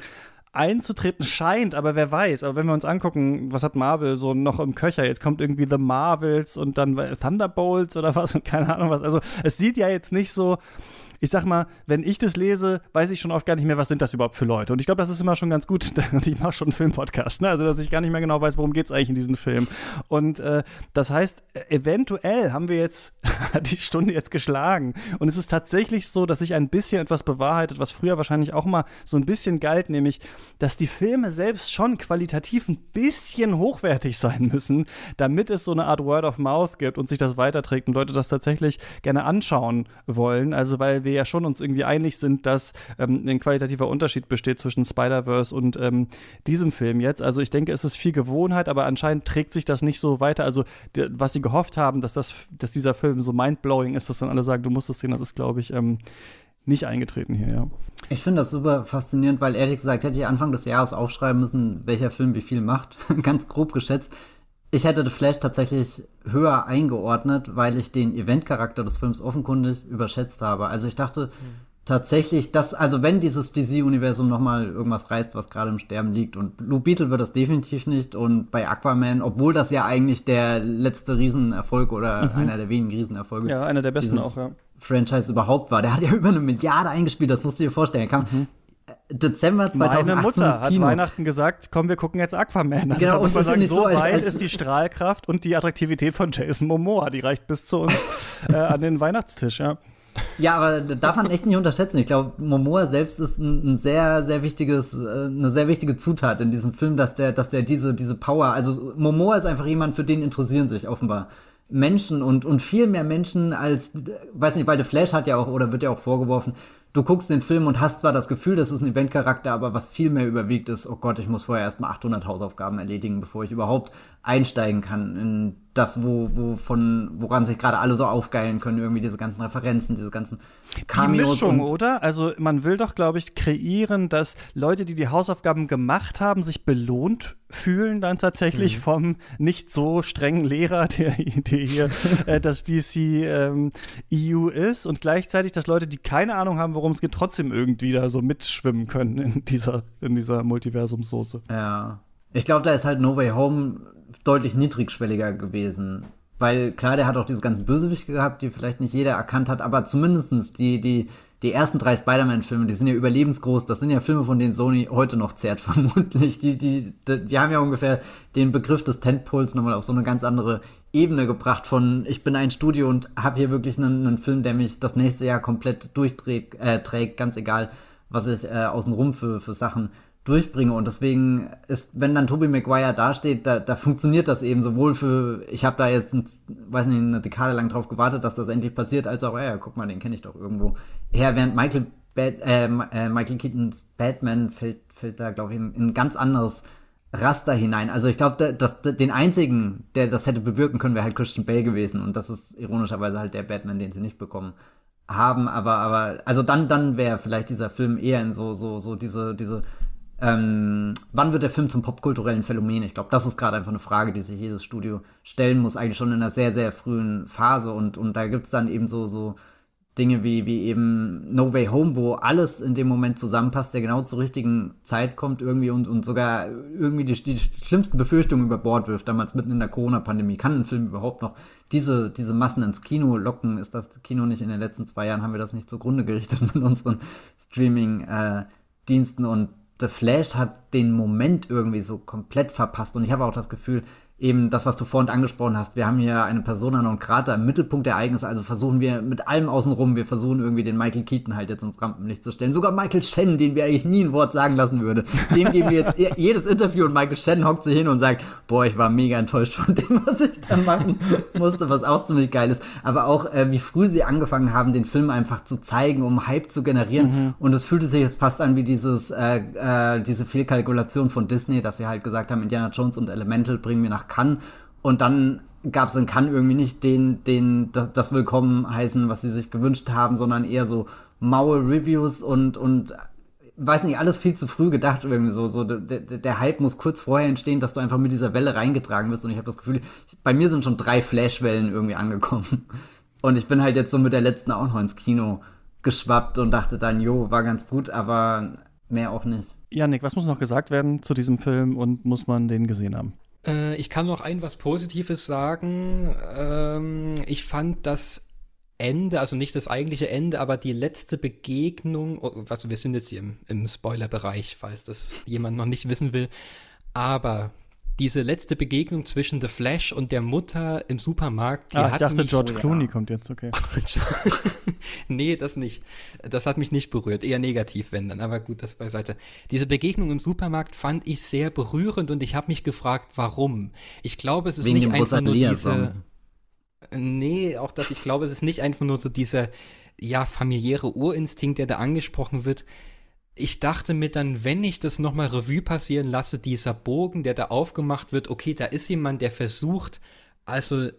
Speaker 3: einzutreten scheint, aber wer weiß. Aber wenn wir uns angucken, was hat Marvel so noch im Köcher? Jetzt kommt irgendwie The Marvels und dann Thunderbolts oder was und keine Ahnung was. Also es sieht ja jetzt nicht so ich sag mal, wenn ich das lese, weiß ich schon oft gar nicht mehr, was sind das überhaupt für Leute. Und ich glaube, das ist immer schon ganz gut. (laughs) Und ich mache schon einen Filmpodcast, ne? Also, dass ich gar nicht mehr genau weiß, worum geht es eigentlich in diesem Film. Und äh, das heißt, eventuell haben wir jetzt (laughs) die Stunde jetzt geschlagen. Und es ist tatsächlich so, dass sich ein bisschen etwas bewahrheitet, was früher wahrscheinlich auch mal so ein bisschen galt, nämlich, dass die Filme selbst schon qualitativ ein bisschen hochwertig sein müssen, damit es so eine Art Word of Mouth gibt und sich das weiterträgt und Leute das tatsächlich gerne anschauen wollen. Also weil wir ja schon uns irgendwie einig sind, dass ähm, ein qualitativer Unterschied besteht zwischen Spider-Verse und ähm, diesem Film jetzt. Also ich denke, es ist viel Gewohnheit, aber anscheinend trägt sich das nicht so weiter. Also was sie gehofft haben, dass, das, dass dieser Film so mindblowing ist, dass dann alle sagen, du musst es sehen, das ist, glaube ich, ähm, nicht eingetreten hier, ja.
Speaker 5: Ich finde das super faszinierend, weil ehrlich gesagt hätte ich Anfang des Jahres aufschreiben müssen, welcher Film wie viel macht. (laughs) Ganz grob geschätzt. Ich hätte The Flash tatsächlich höher eingeordnet, weil ich den Eventcharakter des Films offenkundig überschätzt habe. Also ich dachte mhm. tatsächlich, dass, also wenn dieses DC-Universum nochmal irgendwas reißt, was gerade im Sterben liegt, und Blue Beetle wird das definitiv nicht, und bei Aquaman, obwohl das ja eigentlich der letzte Riesenerfolg oder mhm. einer der wenigen Riesenerfolge.
Speaker 3: Ja, einer der besten auch, ja.
Speaker 5: Franchise überhaupt war. Der hat ja (laughs) über eine Milliarde eingespielt, das musst du dir vorstellen. Er kam mhm. Dezember 2018
Speaker 3: Meine Mutter hat Weihnachten gesagt, komm, wir gucken jetzt Aquaman. Also genau, und man sagen, so, so als, weit als ist die Strahlkraft und die Attraktivität von Jason Momoa, die reicht bis zu uns (laughs) äh, an den Weihnachtstisch, ja.
Speaker 5: Ja, aber darf man echt nicht unterschätzen. Ich glaube, Momoa selbst ist ein, ein, sehr, sehr wichtiges, äh, eine sehr wichtige Zutat in diesem Film, dass der, dass der diese, diese Power, also Momoa ist einfach jemand, für den interessieren sich offenbar Menschen und, und viel mehr Menschen als, weiß nicht, weil The Flash hat ja auch, oder wird ja auch vorgeworfen, du guckst den Film und hast zwar das Gefühl, das ist ein Eventcharakter, aber was viel mehr überwiegt ist, oh Gott, ich muss vorher erstmal 800 Hausaufgaben erledigen, bevor ich überhaupt einsteigen kann in das, wo, wo von, woran sich gerade alle so aufgeilen können, irgendwie diese ganzen Referenzen, diese ganzen
Speaker 3: Cameos. Die Mischung, oder? Also man will doch, glaube ich, kreieren, dass Leute, die die Hausaufgaben gemacht haben, sich belohnt fühlen dann tatsächlich mhm. vom nicht so strengen Lehrer, der, der hier (laughs) äh, das DC ähm, EU ist und gleichzeitig, dass Leute, die keine Ahnung haben, worum es geht, trotzdem irgendwie da so mitschwimmen können in dieser, in dieser Multiversumssoße.
Speaker 5: Ja. Ich glaube, da ist halt No Way Home deutlich niedrigschwelliger gewesen. Weil klar, der hat auch diese ganzen Bösewichte gehabt, die vielleicht nicht jeder erkannt hat, aber zumindestens die, die, die ersten drei Spider-Man-Filme, die sind ja überlebensgroß. Das sind ja Filme, von denen Sony heute noch zehrt, (laughs) vermutlich. Die, die, die, die haben ja ungefähr den Begriff des Tentpoles nochmal auf so eine ganz andere Ebene gebracht von ich bin ein Studio und habe hier wirklich einen, einen, Film, der mich das nächste Jahr komplett durchträgt, äh, trägt, ganz egal, was ich äh, außenrum für, für Sachen durchbringe. Und deswegen ist, wenn dann Tobey Maguire dasteht, da, da funktioniert das eben sowohl für, ich habe da jetzt, ein, weiß nicht, eine Dekade lang drauf gewartet, dass das endlich passiert, als auch, ja, guck mal, den kenne ich doch irgendwo. Ja, während Michael, Bad, äh, äh, Michael Keatons Batman fällt, fällt da, glaube ich, in, in, ein ganz anderes Raster hinein. Also ich glaube, dass den einzigen, der das hätte bewirken können, wäre halt Christian Bale gewesen. Und das ist ironischerweise halt der Batman, den sie nicht bekommen haben. Aber, aber, also dann, dann wäre vielleicht dieser Film eher in so, so, so diese, diese ähm, wann wird der Film zum popkulturellen Phänomen? Ich glaube, das ist gerade einfach eine Frage, die sich jedes Studio stellen muss, eigentlich schon in einer sehr, sehr frühen Phase. Und, und da gibt's dann eben so, so Dinge wie, wie eben No Way Home, wo alles in dem Moment zusammenpasst, der genau zur richtigen Zeit kommt irgendwie und, und sogar irgendwie die, die schlimmsten Befürchtungen über Bord wirft, damals mitten in der Corona-Pandemie. Kann ein Film überhaupt noch diese, diese Massen ins Kino locken? Ist das Kino nicht in den letzten zwei Jahren, haben wir das nicht zugrunde gerichtet (laughs) mit unseren Streaming-Diensten äh, und The Flash hat den Moment irgendwie so komplett verpasst. Und ich habe auch das Gefühl, eben das, was du vorhin angesprochen hast. Wir haben hier eine Persona non grata im Mittelpunkt der Ereignisse, also versuchen wir mit allem außenrum, wir versuchen irgendwie den Michael Keaton halt jetzt ins Rampenlicht zu stellen. Sogar Michael Shannon, den wir eigentlich nie ein Wort sagen lassen würde. Dem geben wir jetzt jedes Interview und Michael Shannon hockt sich hin und sagt, boah, ich war mega enttäuscht von dem, was ich da machen musste, was auch ziemlich geil ist. Aber auch, äh, wie früh sie angefangen haben, den Film einfach zu zeigen, um Hype zu generieren. Mhm. Und es fühlte sich jetzt fast an wie dieses, äh, äh, diese Fehlkalkulation von Disney, dass sie halt gesagt haben, Indiana Jones und Elemental bringen wir nach Cannes und dann gab es in Cannes irgendwie nicht den, den, das, Willkommen heißen, was sie sich gewünscht haben, sondern eher so maue Reviews und, und weiß nicht, alles viel zu früh gedacht irgendwie so. so der, der Hype muss kurz vorher entstehen, dass du einfach mit dieser Welle reingetragen bist. Und ich habe das Gefühl, bei mir sind schon drei Flashwellen irgendwie angekommen. (laughs) Und ich bin halt jetzt so mit der letzten auch noch ins Kino geschwappt und dachte dann, jo, war ganz gut, aber mehr auch nicht.
Speaker 3: Janik, was muss noch gesagt werden zu diesem Film und muss man den gesehen haben?
Speaker 4: Äh, ich kann noch ein was Positives sagen. Ähm, ich fand, dass Ende, also nicht das eigentliche Ende, aber die letzte Begegnung, also wir sind jetzt hier im, im Spoiler-Bereich, falls das jemand noch nicht wissen will, aber diese letzte Begegnung zwischen The Flash und der Mutter im Supermarkt. Die
Speaker 3: ah, ich dachte,
Speaker 4: mich,
Speaker 3: George Clooney ja. kommt jetzt, okay. (laughs)
Speaker 4: nee, das nicht. Das hat mich nicht berührt. Eher negativ, wenn dann. Aber gut, das beiseite. Diese Begegnung im Supermarkt fand ich sehr berührend und ich habe mich gefragt, warum. Ich glaube, es ist
Speaker 5: Wegen
Speaker 4: nicht einfach nur diese. Nee, auch das, ich glaube, es ist nicht einfach nur so dieser, ja, familiäre Urinstinkt, der da angesprochen wird ich dachte mir dann, wenn ich das nochmal Revue passieren lasse, dieser Bogen, der da aufgemacht wird, okay, da ist jemand, der versucht, also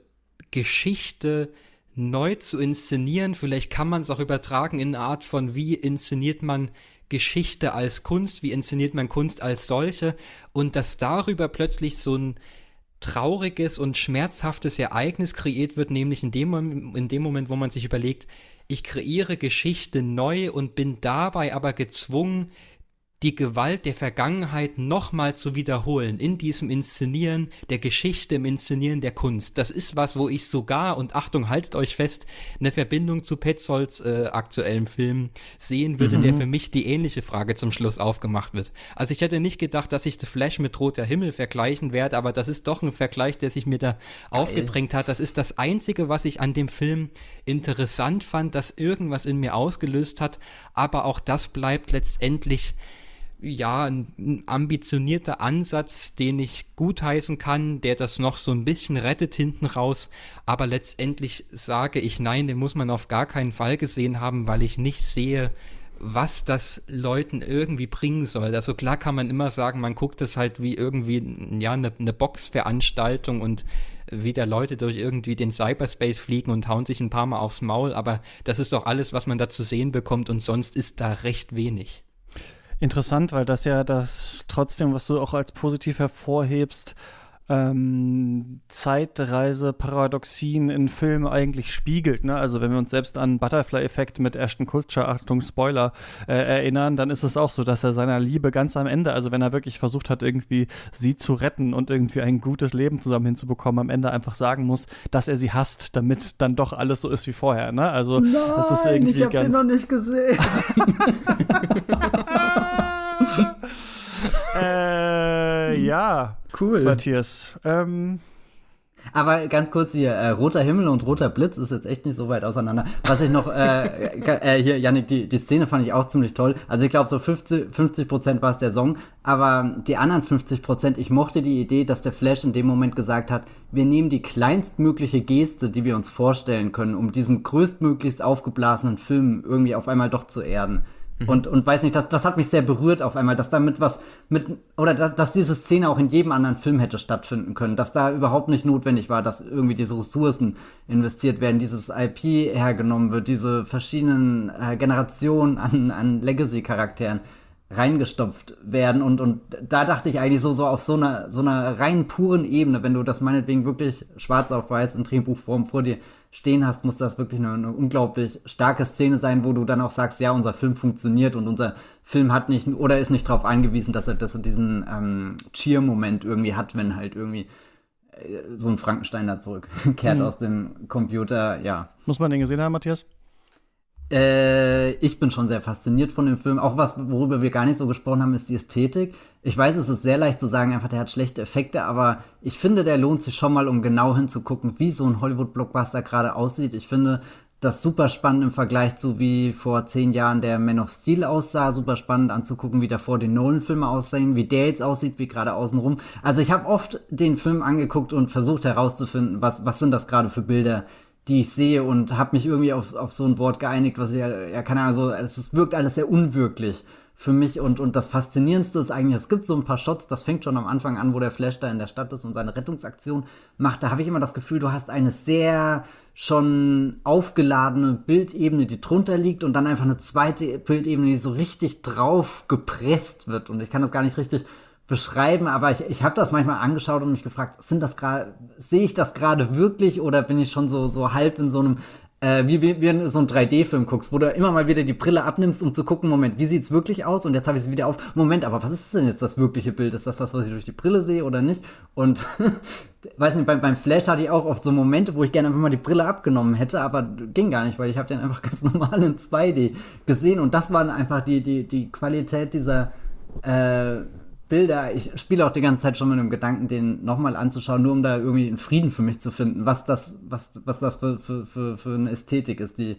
Speaker 4: Geschichte neu zu inszenieren. Vielleicht kann man es auch übertragen in eine Art von, wie inszeniert man Geschichte als Kunst, wie inszeniert man Kunst als solche und dass darüber plötzlich so ein trauriges und schmerzhaftes Ereignis kreiert wird, nämlich in dem, in dem Moment, wo man sich überlegt, ich kreiere Geschichte neu und bin dabei aber gezwungen, die Gewalt der Vergangenheit nochmal zu wiederholen in diesem Inszenieren der Geschichte, im Inszenieren der Kunst. Das ist was, wo ich sogar, und Achtung, haltet euch fest, eine Verbindung zu Petzolds äh, aktuellem Film sehen würde, mhm. der für mich die ähnliche Frage zum Schluss aufgemacht wird. Also ich hätte nicht gedacht, dass ich The Flash mit Roter Himmel vergleichen werde, aber das ist doch ein Vergleich, der sich mir da Geil. aufgedrängt hat. Das ist das Einzige, was ich an dem Film interessant fand, das irgendwas in mir ausgelöst hat, aber auch das bleibt letztendlich ja, ein, ein, ambitionierter Ansatz, den ich gutheißen kann, der das noch so ein bisschen rettet hinten raus. Aber letztendlich sage ich nein, den muss man auf gar keinen Fall gesehen haben, weil ich nicht sehe, was das Leuten irgendwie bringen soll. Also klar kann man immer sagen, man guckt es halt wie irgendwie, ja, eine, eine Boxveranstaltung und wie da Leute durch irgendwie den Cyberspace fliegen und hauen sich ein paar Mal aufs Maul, aber das ist doch alles, was man da zu sehen bekommt und sonst ist da recht wenig
Speaker 3: interessant, weil das ja das trotzdem, was du auch als positiv hervorhebst, ähm, Zeitreise-Paradoxien in Filmen eigentlich spiegelt. Ne? Also wenn wir uns selbst an Butterfly-Effekt mit Ashton Kutcher, Achtung Spoiler, äh, erinnern, dann ist es auch so, dass er seiner Liebe ganz am Ende, also wenn er wirklich versucht hat, irgendwie sie zu retten und irgendwie ein gutes Leben zusammen hinzubekommen, am Ende einfach sagen muss, dass er sie hasst, damit dann doch alles so ist wie vorher. Ne? Also
Speaker 5: Nein,
Speaker 3: das ist
Speaker 5: irgendwie ich hab ganz den noch nicht gesehen. (laughs) (laughs)
Speaker 3: äh, ja.
Speaker 5: Cool.
Speaker 3: Matthias. Ähm,
Speaker 5: aber ganz kurz hier, äh, roter Himmel und roter Blitz ist jetzt echt nicht so weit auseinander. Was ich noch, äh, (laughs) äh, hier, Janik, die, die Szene fand ich auch ziemlich toll. Also ich glaube, so 50, 50 Prozent war es der Song, aber die anderen 50 Prozent, ich mochte die Idee, dass der Flash in dem Moment gesagt hat, wir nehmen die kleinstmögliche Geste, die wir uns vorstellen können, um diesen größtmöglichst aufgeblasenen Film irgendwie auf einmal doch zu erden. Mhm. Und, und weiß nicht, das, das hat mich sehr berührt auf einmal, dass damit was mit, oder da, dass diese Szene auch in jedem anderen Film hätte stattfinden können, dass da überhaupt nicht notwendig war, dass irgendwie diese Ressourcen investiert werden, dieses IP hergenommen wird, diese verschiedenen äh, Generationen an, an Legacy-Charakteren reingestopft werden und, und da dachte ich eigentlich so, so auf so einer, so einer rein puren Ebene, wenn du das meinetwegen wirklich schwarz auf weiß in Drehbuchform vor dir stehen hast, muss das wirklich eine, eine unglaublich starke Szene sein, wo du dann auch sagst, ja, unser Film funktioniert und unser Film hat nicht oder ist nicht darauf angewiesen, dass er, dass er diesen ähm, Cheer-Moment irgendwie hat, wenn halt irgendwie äh, so ein Frankenstein da zurückkehrt (laughs) mhm. aus dem Computer, ja.
Speaker 3: Muss man den gesehen haben, Matthias?
Speaker 5: Äh, ich bin schon sehr fasziniert von dem Film. Auch was, worüber wir gar nicht so gesprochen haben, ist die Ästhetik. Ich weiß, es ist sehr leicht zu sagen, einfach der hat schlechte Effekte, aber ich finde, der lohnt sich schon mal, um genau hinzugucken, wie so ein Hollywood-Blockbuster gerade aussieht. Ich finde das super spannend im Vergleich zu wie vor zehn Jahren der Man of Steel aussah. Super spannend anzugucken, wie davor die Nolan-Filme aussehen, wie der jetzt aussieht, wie gerade außenrum. Also ich habe oft den Film angeguckt und versucht herauszufinden, was, was sind das gerade für Bilder, die ich sehe und habe mich irgendwie auf, auf so ein Wort geeinigt, was ja, ja keine Ahnung, also es wirkt alles sehr unwirklich für mich und, und das Faszinierendste ist eigentlich, es gibt so ein paar Shots, das fängt schon am Anfang an, wo der Flash da in der Stadt ist und seine Rettungsaktion macht. Da habe ich immer das Gefühl, du hast eine sehr schon aufgeladene Bildebene, die drunter liegt und dann einfach eine zweite Bildebene, die so richtig drauf gepresst wird. Und ich kann das gar nicht richtig beschreiben, aber ich, ich habe das manchmal angeschaut und mich gefragt, sind das gerade, sehe ich das gerade wirklich oder bin ich schon so, so halb in so einem äh, wie, wie, wie so ein 3D-Film guckst, wo du immer mal wieder die Brille abnimmst, um zu gucken, Moment, wie sieht's wirklich aus? Und jetzt habe ich es wieder auf. Moment, aber was ist denn jetzt das wirkliche Bild? Ist das das, was ich durch die Brille sehe oder nicht? Und (laughs) weiß nicht, beim, beim Flash hatte ich auch oft so Momente, wo ich gerne einfach mal die Brille abgenommen hätte, aber ging gar nicht, weil ich habe den einfach (laughs) ganz normal in 2D gesehen und das war einfach die, die, die Qualität dieser äh, Bilder. Ich spiele auch die ganze Zeit schon mit dem Gedanken, den nochmal anzuschauen, nur um da irgendwie einen Frieden für mich zu finden, was das, was, was das für, für, für, für eine Ästhetik ist, die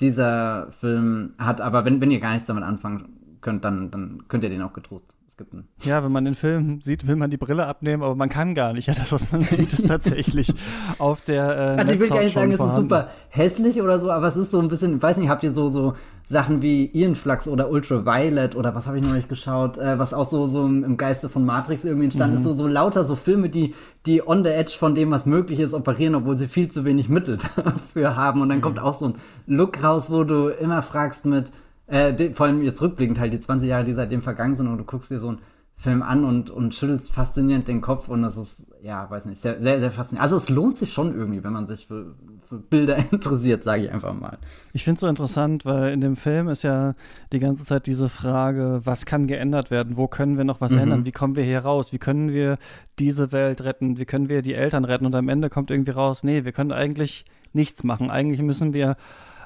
Speaker 5: dieser Film hat. Aber wenn, wenn ihr gar nichts damit anfangen könnt, dann, dann könnt ihr den auch getrost skippen.
Speaker 3: Ja, wenn man den Film sieht, will man die Brille abnehmen, aber man kann gar nicht. Ja, das, was man (laughs) sieht, ist tatsächlich auf der. Äh,
Speaker 5: also ich will gar nicht sagen, es ist super hässlich oder so, aber es ist so ein bisschen, ich weiß nicht, habt ihr so, so Sachen wie Ian Flux oder Ultraviolet oder was habe ich noch nicht geschaut, äh, was auch so, so im Geiste von Matrix irgendwie entstanden mhm. ist, so, so lauter so Filme, die, die on the edge von dem, was möglich ist, operieren, obwohl sie viel zu wenig Mittel (laughs) dafür haben. Und dann mhm. kommt auch so ein Look raus, wo du immer fragst mit, äh, die, vor allem jetzt rückblickend halt die 20 Jahre, die seitdem vergangen sind und du guckst dir so einen Film an und, und schüttelst faszinierend den Kopf und das ist, ja, weiß nicht, sehr, sehr, sehr faszinierend. Also es lohnt sich schon irgendwie, wenn man sich für, für Bilder (laughs) interessiert, sage ich einfach mal.
Speaker 3: Ich finde es so interessant, weil in dem Film ist ja die ganze Zeit diese Frage, was kann geändert werden, wo können wir noch was mhm. ändern, wie kommen wir hier raus, wie können wir diese Welt retten, wie können wir die Eltern retten und am Ende kommt irgendwie raus, nee, wir können eigentlich nichts machen, eigentlich müssen wir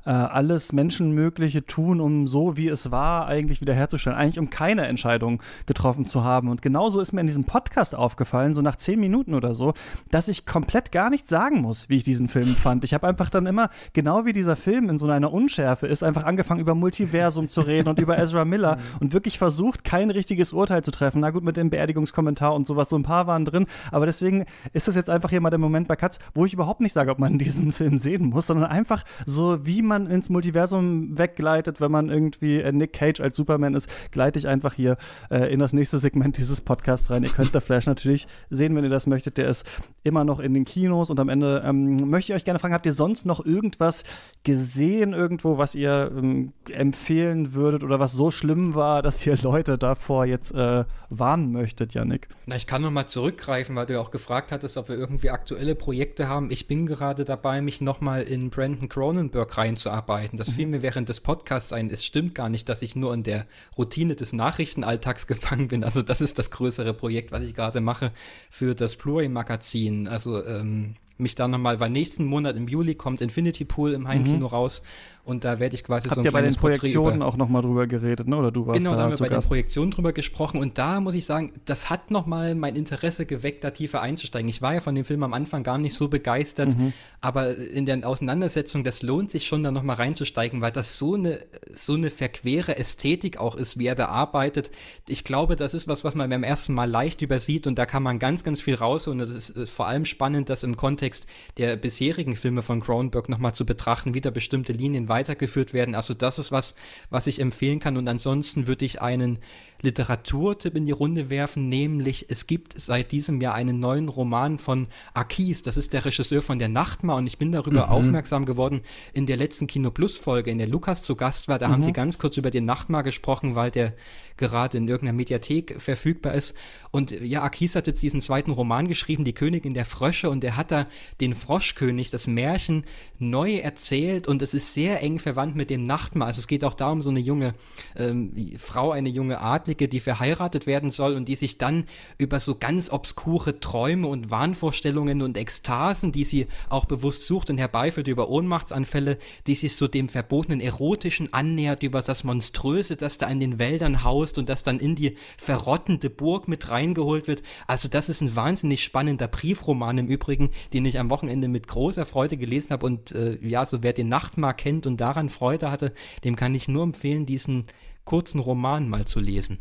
Speaker 3: äh, alles Menschenmögliche tun, um so wie es war eigentlich wiederherzustellen. Eigentlich um keine Entscheidung getroffen zu haben. Und genauso ist mir in diesem Podcast aufgefallen, so nach zehn Minuten oder so, dass ich komplett gar nichts sagen muss, wie ich diesen Film fand. Ich habe einfach dann immer, genau wie dieser Film in so einer Unschärfe ist, einfach angefangen über Multiversum zu reden und über Ezra Miller (laughs) und wirklich versucht, kein richtiges Urteil zu treffen. Na gut, mit dem Beerdigungskommentar und sowas, so ein paar waren drin. Aber deswegen ist das jetzt einfach hier mal der Moment bei Katz, wo ich überhaupt nicht sage, ob man diesen Film sehen muss, sondern einfach so, wie man ins Multiversum weggleitet, wenn man irgendwie äh, Nick Cage als Superman ist, gleite ich einfach hier äh, in das nächste Segment dieses Podcasts rein. Ihr könnt The Flash natürlich sehen, wenn ihr das möchtet. Der ist immer noch in den Kinos und am Ende ähm, möchte ich euch gerne fragen, habt ihr sonst noch irgendwas gesehen irgendwo, was ihr ähm, empfehlen würdet oder was so schlimm war, dass ihr Leute davor jetzt äh, warnen möchtet, Yannick?
Speaker 4: Na, ich kann noch mal zurückgreifen, weil du ja auch gefragt hattest, ob wir irgendwie aktuelle Projekte haben. Ich bin gerade dabei, mich noch mal in Brandon Cronenberg reinzuarbeiten abzuarbeiten. Das fiel mir während des Podcasts ein. Es stimmt gar nicht, dass ich nur in der Routine des Nachrichtenalltags (laughs) gefangen bin. Also das ist das größere Projekt, was ich gerade mache für das Pluri-Magazin. Also ähm, mich da nochmal, weil nächsten Monat im Juli kommt Infinity Pool im Heimkino mhm. raus und da werde ich quasi
Speaker 3: Habt
Speaker 4: so
Speaker 3: ein ihr bei den Projektionen auch nochmal drüber geredet, ne? Oder du warst
Speaker 4: Genau,
Speaker 3: da,
Speaker 4: da haben wir bei
Speaker 3: Gast.
Speaker 4: den Projektionen drüber gesprochen und da muss ich sagen, das hat nochmal mein Interesse geweckt, da tiefer einzusteigen. Ich war ja von dem Film am Anfang gar nicht so begeistert, mhm. aber in der Auseinandersetzung, das lohnt sich schon, da nochmal reinzusteigen, weil das so eine, so eine verquere Ästhetik auch ist, wie er da arbeitet. Ich glaube, das ist was, was man beim ersten Mal leicht übersieht und da kann man ganz, ganz viel rausholen. Das ist, ist vor allem spannend, das im Kontext der bisherigen Filme von Cronenberg nochmal zu betrachten, wie da bestimmte Linien weitergeführt werden also das ist was, was ich empfehlen kann. Und ansonsten würde ich einen Literaturtipp in die Runde werfen, nämlich es gibt seit diesem Jahr einen neuen Roman von Akis, das ist der Regisseur von Der Nachtmar und ich bin darüber mhm. aufmerksam geworden in der letzten Kino Plus Folge, in der Lukas zu Gast war, da mhm. haben sie ganz kurz über den Nachtmar gesprochen, weil der gerade in irgendeiner Mediathek verfügbar ist. Und ja, Akis hat jetzt diesen zweiten Roman geschrieben, Die Königin der Frösche. Und der hat da den Froschkönig, das Märchen neu erzählt. Und es ist sehr eng verwandt mit dem Nachtmar, also es geht auch darum, so eine junge ähm, Frau, eine junge Art Adlige, die verheiratet werden soll und die sich dann über so ganz obskure Träume und Wahnvorstellungen und Ekstasen, die sie auch bewusst sucht und herbeiführt über Ohnmachtsanfälle, die sich so dem verbotenen Erotischen annähert, über das Monströse, das da in den Wäldern haust und das dann in die verrottende Burg mit reingeholt wird. Also das ist ein wahnsinnig spannender Briefroman im Übrigen, den ich am Wochenende mit großer Freude gelesen habe und äh, ja, so wer den Nachtmar kennt und daran Freude hatte, dem kann ich nur empfehlen, diesen kurzen Roman mal zu lesen.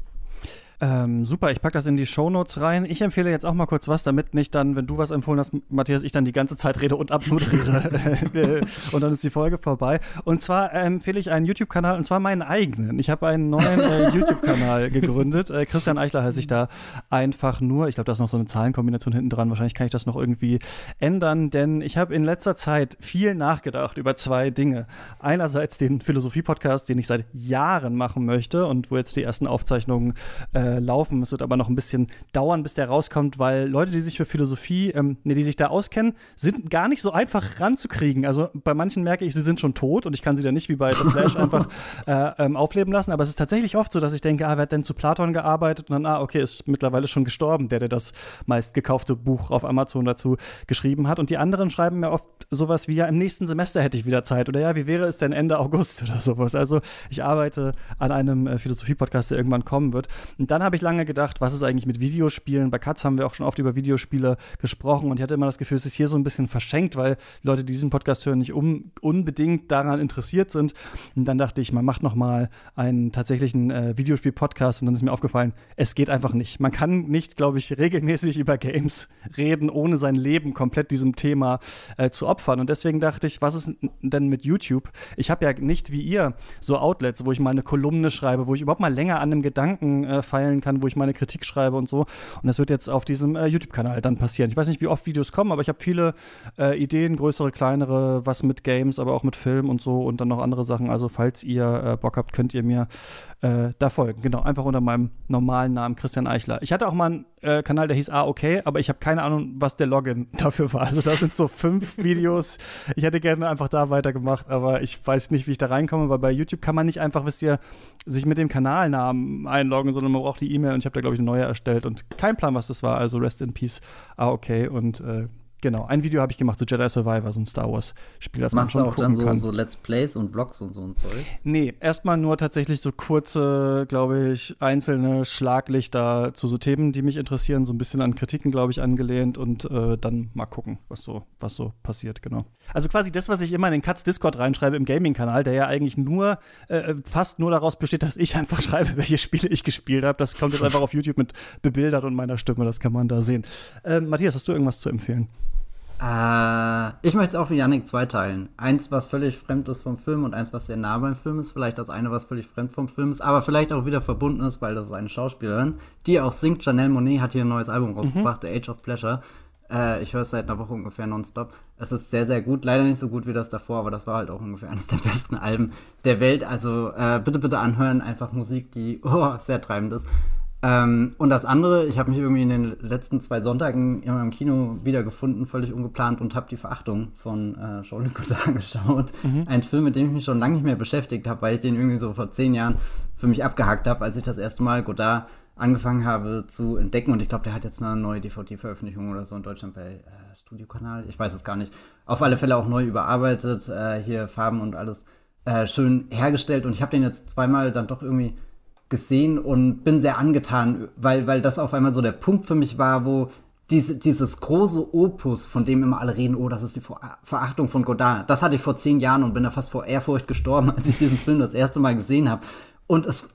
Speaker 3: Ähm, super, ich packe das in die Shownotes rein. Ich empfehle jetzt auch mal kurz was, damit nicht dann, wenn du was empfohlen hast, Matthias, ich dann die ganze Zeit rede und abmoderiere. (laughs) und dann ist die Folge vorbei. Und zwar empfehle ich einen YouTube-Kanal, und zwar meinen eigenen. Ich habe einen neuen äh, (laughs) YouTube-Kanal gegründet. Äh, Christian Eichler heiße ich da einfach nur. Ich glaube, da ist noch so eine Zahlenkombination hinten dran. Wahrscheinlich kann ich das noch irgendwie ändern, denn ich habe in letzter Zeit viel nachgedacht über zwei Dinge. Einerseits den Philosophie-Podcast, den ich seit Jahren machen möchte und wo jetzt die ersten Aufzeichnungen äh, äh, laufen. Es wird aber noch ein bisschen dauern, bis der rauskommt, weil Leute, die sich für Philosophie, ähm, nee, die sich da auskennen, sind gar nicht so einfach ranzukriegen. Also bei manchen merke ich, sie sind schon tot und ich kann sie dann nicht wie bei The Flash (laughs) einfach äh, ähm, aufleben lassen. Aber es ist tatsächlich oft so, dass ich denke, ah, wer hat denn zu Platon gearbeitet? Und dann, ah, okay, ist mittlerweile schon gestorben, der, der das meistgekaufte Buch auf Amazon dazu geschrieben hat. Und die anderen schreiben mir oft sowas wie, ja, im nächsten Semester hätte ich wieder Zeit. Oder ja, wie wäre es denn Ende August (laughs) oder sowas? Also ich arbeite an einem äh, Philosophie-Podcast, der irgendwann kommen wird. Und dann habe ich lange gedacht, was ist eigentlich mit Videospielen? Bei Katz haben wir auch schon oft über Videospiele gesprochen und ich hatte immer das Gefühl, es ist hier so ein bisschen verschenkt, weil Leute, die diesen Podcast hören, nicht um, unbedingt daran interessiert sind. Und dann dachte ich, man macht noch mal einen tatsächlichen äh, Videospiel-Podcast und dann ist mir aufgefallen, es geht einfach nicht. Man kann nicht, glaube ich, regelmäßig über Games reden, ohne sein Leben komplett diesem Thema äh, zu opfern. Und deswegen dachte ich, was ist denn mit YouTube? Ich habe ja nicht wie ihr so Outlets, wo ich mal eine Kolumne schreibe, wo ich überhaupt mal länger an einem Gedanken äh, feilen kann, wo ich meine Kritik schreibe und so. Und das wird jetzt auf diesem äh, YouTube-Kanal dann passieren. Ich weiß nicht, wie oft Videos kommen, aber ich habe viele äh, Ideen, größere, kleinere, was mit Games, aber auch mit Film und so und dann noch andere Sachen. Also falls ihr äh, Bock habt, könnt ihr mir äh, da folgen. Genau, einfach unter meinem normalen Namen Christian Eichler. Ich hatte auch mal einen äh, Kanal, der hieß Ah, okay, aber ich habe keine Ahnung, was der Login (laughs) dafür war. Also da sind so fünf (laughs) Videos. Ich hätte gerne einfach da weitergemacht, aber ich weiß nicht, wie ich da reinkomme, weil bei YouTube kann man nicht einfach, wisst ihr, sich mit dem Kanalnamen einloggen, sondern man braucht die E-Mail und ich habe da, glaube ich, eine neue erstellt und kein Plan, was das war. Also Rest in Peace. Ah, okay. Und äh, Genau, ein Video habe ich gemacht zu Jedi Survivor, so ein Star Wars-Spiel, das
Speaker 5: Machst
Speaker 3: man
Speaker 5: du
Speaker 3: schon
Speaker 5: auch
Speaker 3: gucken
Speaker 5: dann so, so Let's Plays und Vlogs und so ein Zeug?
Speaker 3: Nee, erstmal nur tatsächlich so kurze, glaube ich, einzelne Schlaglichter zu so Themen, die mich interessieren, so ein bisschen an Kritiken, glaube ich, angelehnt und äh, dann mal gucken, was so, was so passiert, genau. Also quasi das, was ich immer in den Katz Discord reinschreibe im Gaming-Kanal, der ja eigentlich nur, äh, fast nur daraus besteht, dass ich einfach (laughs) schreibe, welche Spiele ich gespielt habe. Das kommt jetzt einfach auf YouTube mit bebildert und meiner Stimme, das kann man da sehen. Äh, Matthias, hast du irgendwas zu empfehlen?
Speaker 5: Äh, ich möchte es auch wie Yannick zweiteilen. Eins, was völlig fremd ist vom Film und eins, was sehr nah beim Film ist. Vielleicht das eine, was völlig fremd vom Film ist, aber vielleicht auch wieder verbunden ist, weil das ist eine Schauspielerin, die auch singt. Janelle Monet hat hier ein neues Album rausgebracht, The Age of Pleasure. Äh, ich höre es seit einer Woche ungefähr nonstop. Es ist sehr, sehr gut. Leider nicht so gut wie das davor, aber das war halt auch ungefähr eines der besten Alben der Welt. Also äh, bitte, bitte anhören. Einfach Musik, die (laughs) oh, sehr treibend ist. Ähm, und das andere, ich habe mich irgendwie in den letzten zwei Sonntagen immer im Kino wiedergefunden, völlig ungeplant und habe die Verachtung von äh, Jean-Luc Godard (laughs) geschaut. Ein Film, mit dem ich mich schon lange nicht mehr beschäftigt habe, weil ich den irgendwie so vor zehn Jahren für mich abgehakt habe, als ich das erste Mal Godard angefangen habe zu entdecken. Und ich glaube, der hat jetzt eine neue DVD-Veröffentlichung oder so in Deutschland bei äh, Studiokanal. Ich weiß es gar nicht. Auf alle Fälle auch neu überarbeitet, äh, hier Farben und alles äh, schön hergestellt. Und ich habe den jetzt zweimal dann doch irgendwie gesehen und bin sehr angetan, weil, weil das auf einmal so der Punkt für mich war, wo diese, dieses große Opus, von dem immer alle reden, oh, das ist die Ver Verachtung von Godard, das hatte ich vor zehn Jahren und bin da fast vor Ehrfurcht gestorben, (laughs) als ich diesen Film das erste Mal gesehen habe. Und es,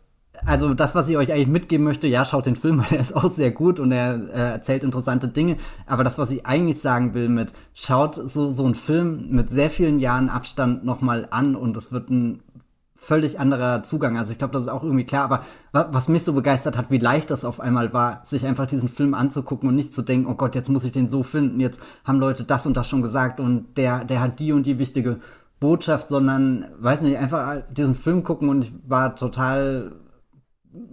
Speaker 5: also das, was ich euch eigentlich mitgeben möchte, ja, schaut den Film, (laughs) weil der ist auch sehr gut und er äh, erzählt interessante Dinge. Aber das, was ich eigentlich sagen will mit, schaut so, so einen Film mit sehr vielen Jahren Abstand nochmal an und es wird ein völlig anderer Zugang. Also ich glaube, das ist auch irgendwie klar. Aber was mich so begeistert hat, wie leicht das auf einmal war, sich einfach diesen Film anzugucken und nicht zu denken, oh Gott, jetzt muss ich den so finden, jetzt haben Leute das und das schon gesagt und der, der hat die und die wichtige Botschaft, sondern, weiß nicht, einfach diesen Film gucken und ich war total,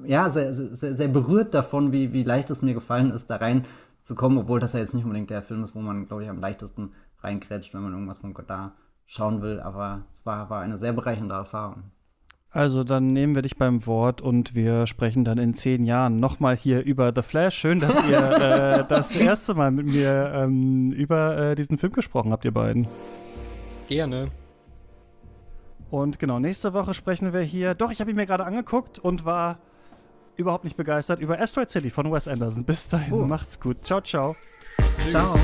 Speaker 5: ja, sehr, sehr, sehr berührt davon, wie, wie leicht es mir gefallen ist, da reinzukommen, obwohl das ja jetzt nicht unbedingt der Film ist, wo man, glaube ich, am leichtesten reinkrätscht, wenn man irgendwas von Godard schauen will. Aber es war, war eine sehr bereichernde Erfahrung.
Speaker 3: Also dann nehmen wir dich beim Wort und wir sprechen dann in zehn Jahren nochmal hier über The Flash. Schön, dass ihr (laughs) äh, das erste Mal mit mir ähm, über äh, diesen Film gesprochen habt, ihr beiden.
Speaker 4: Gerne.
Speaker 3: Und genau, nächste Woche sprechen wir hier. Doch, ich habe ihn mir gerade angeguckt und war überhaupt nicht begeistert über Asteroid City von Wes Anderson. Bis dahin,
Speaker 5: Oh.
Speaker 3: macht's gut. Ciao, ciao.
Speaker 5: Ciao.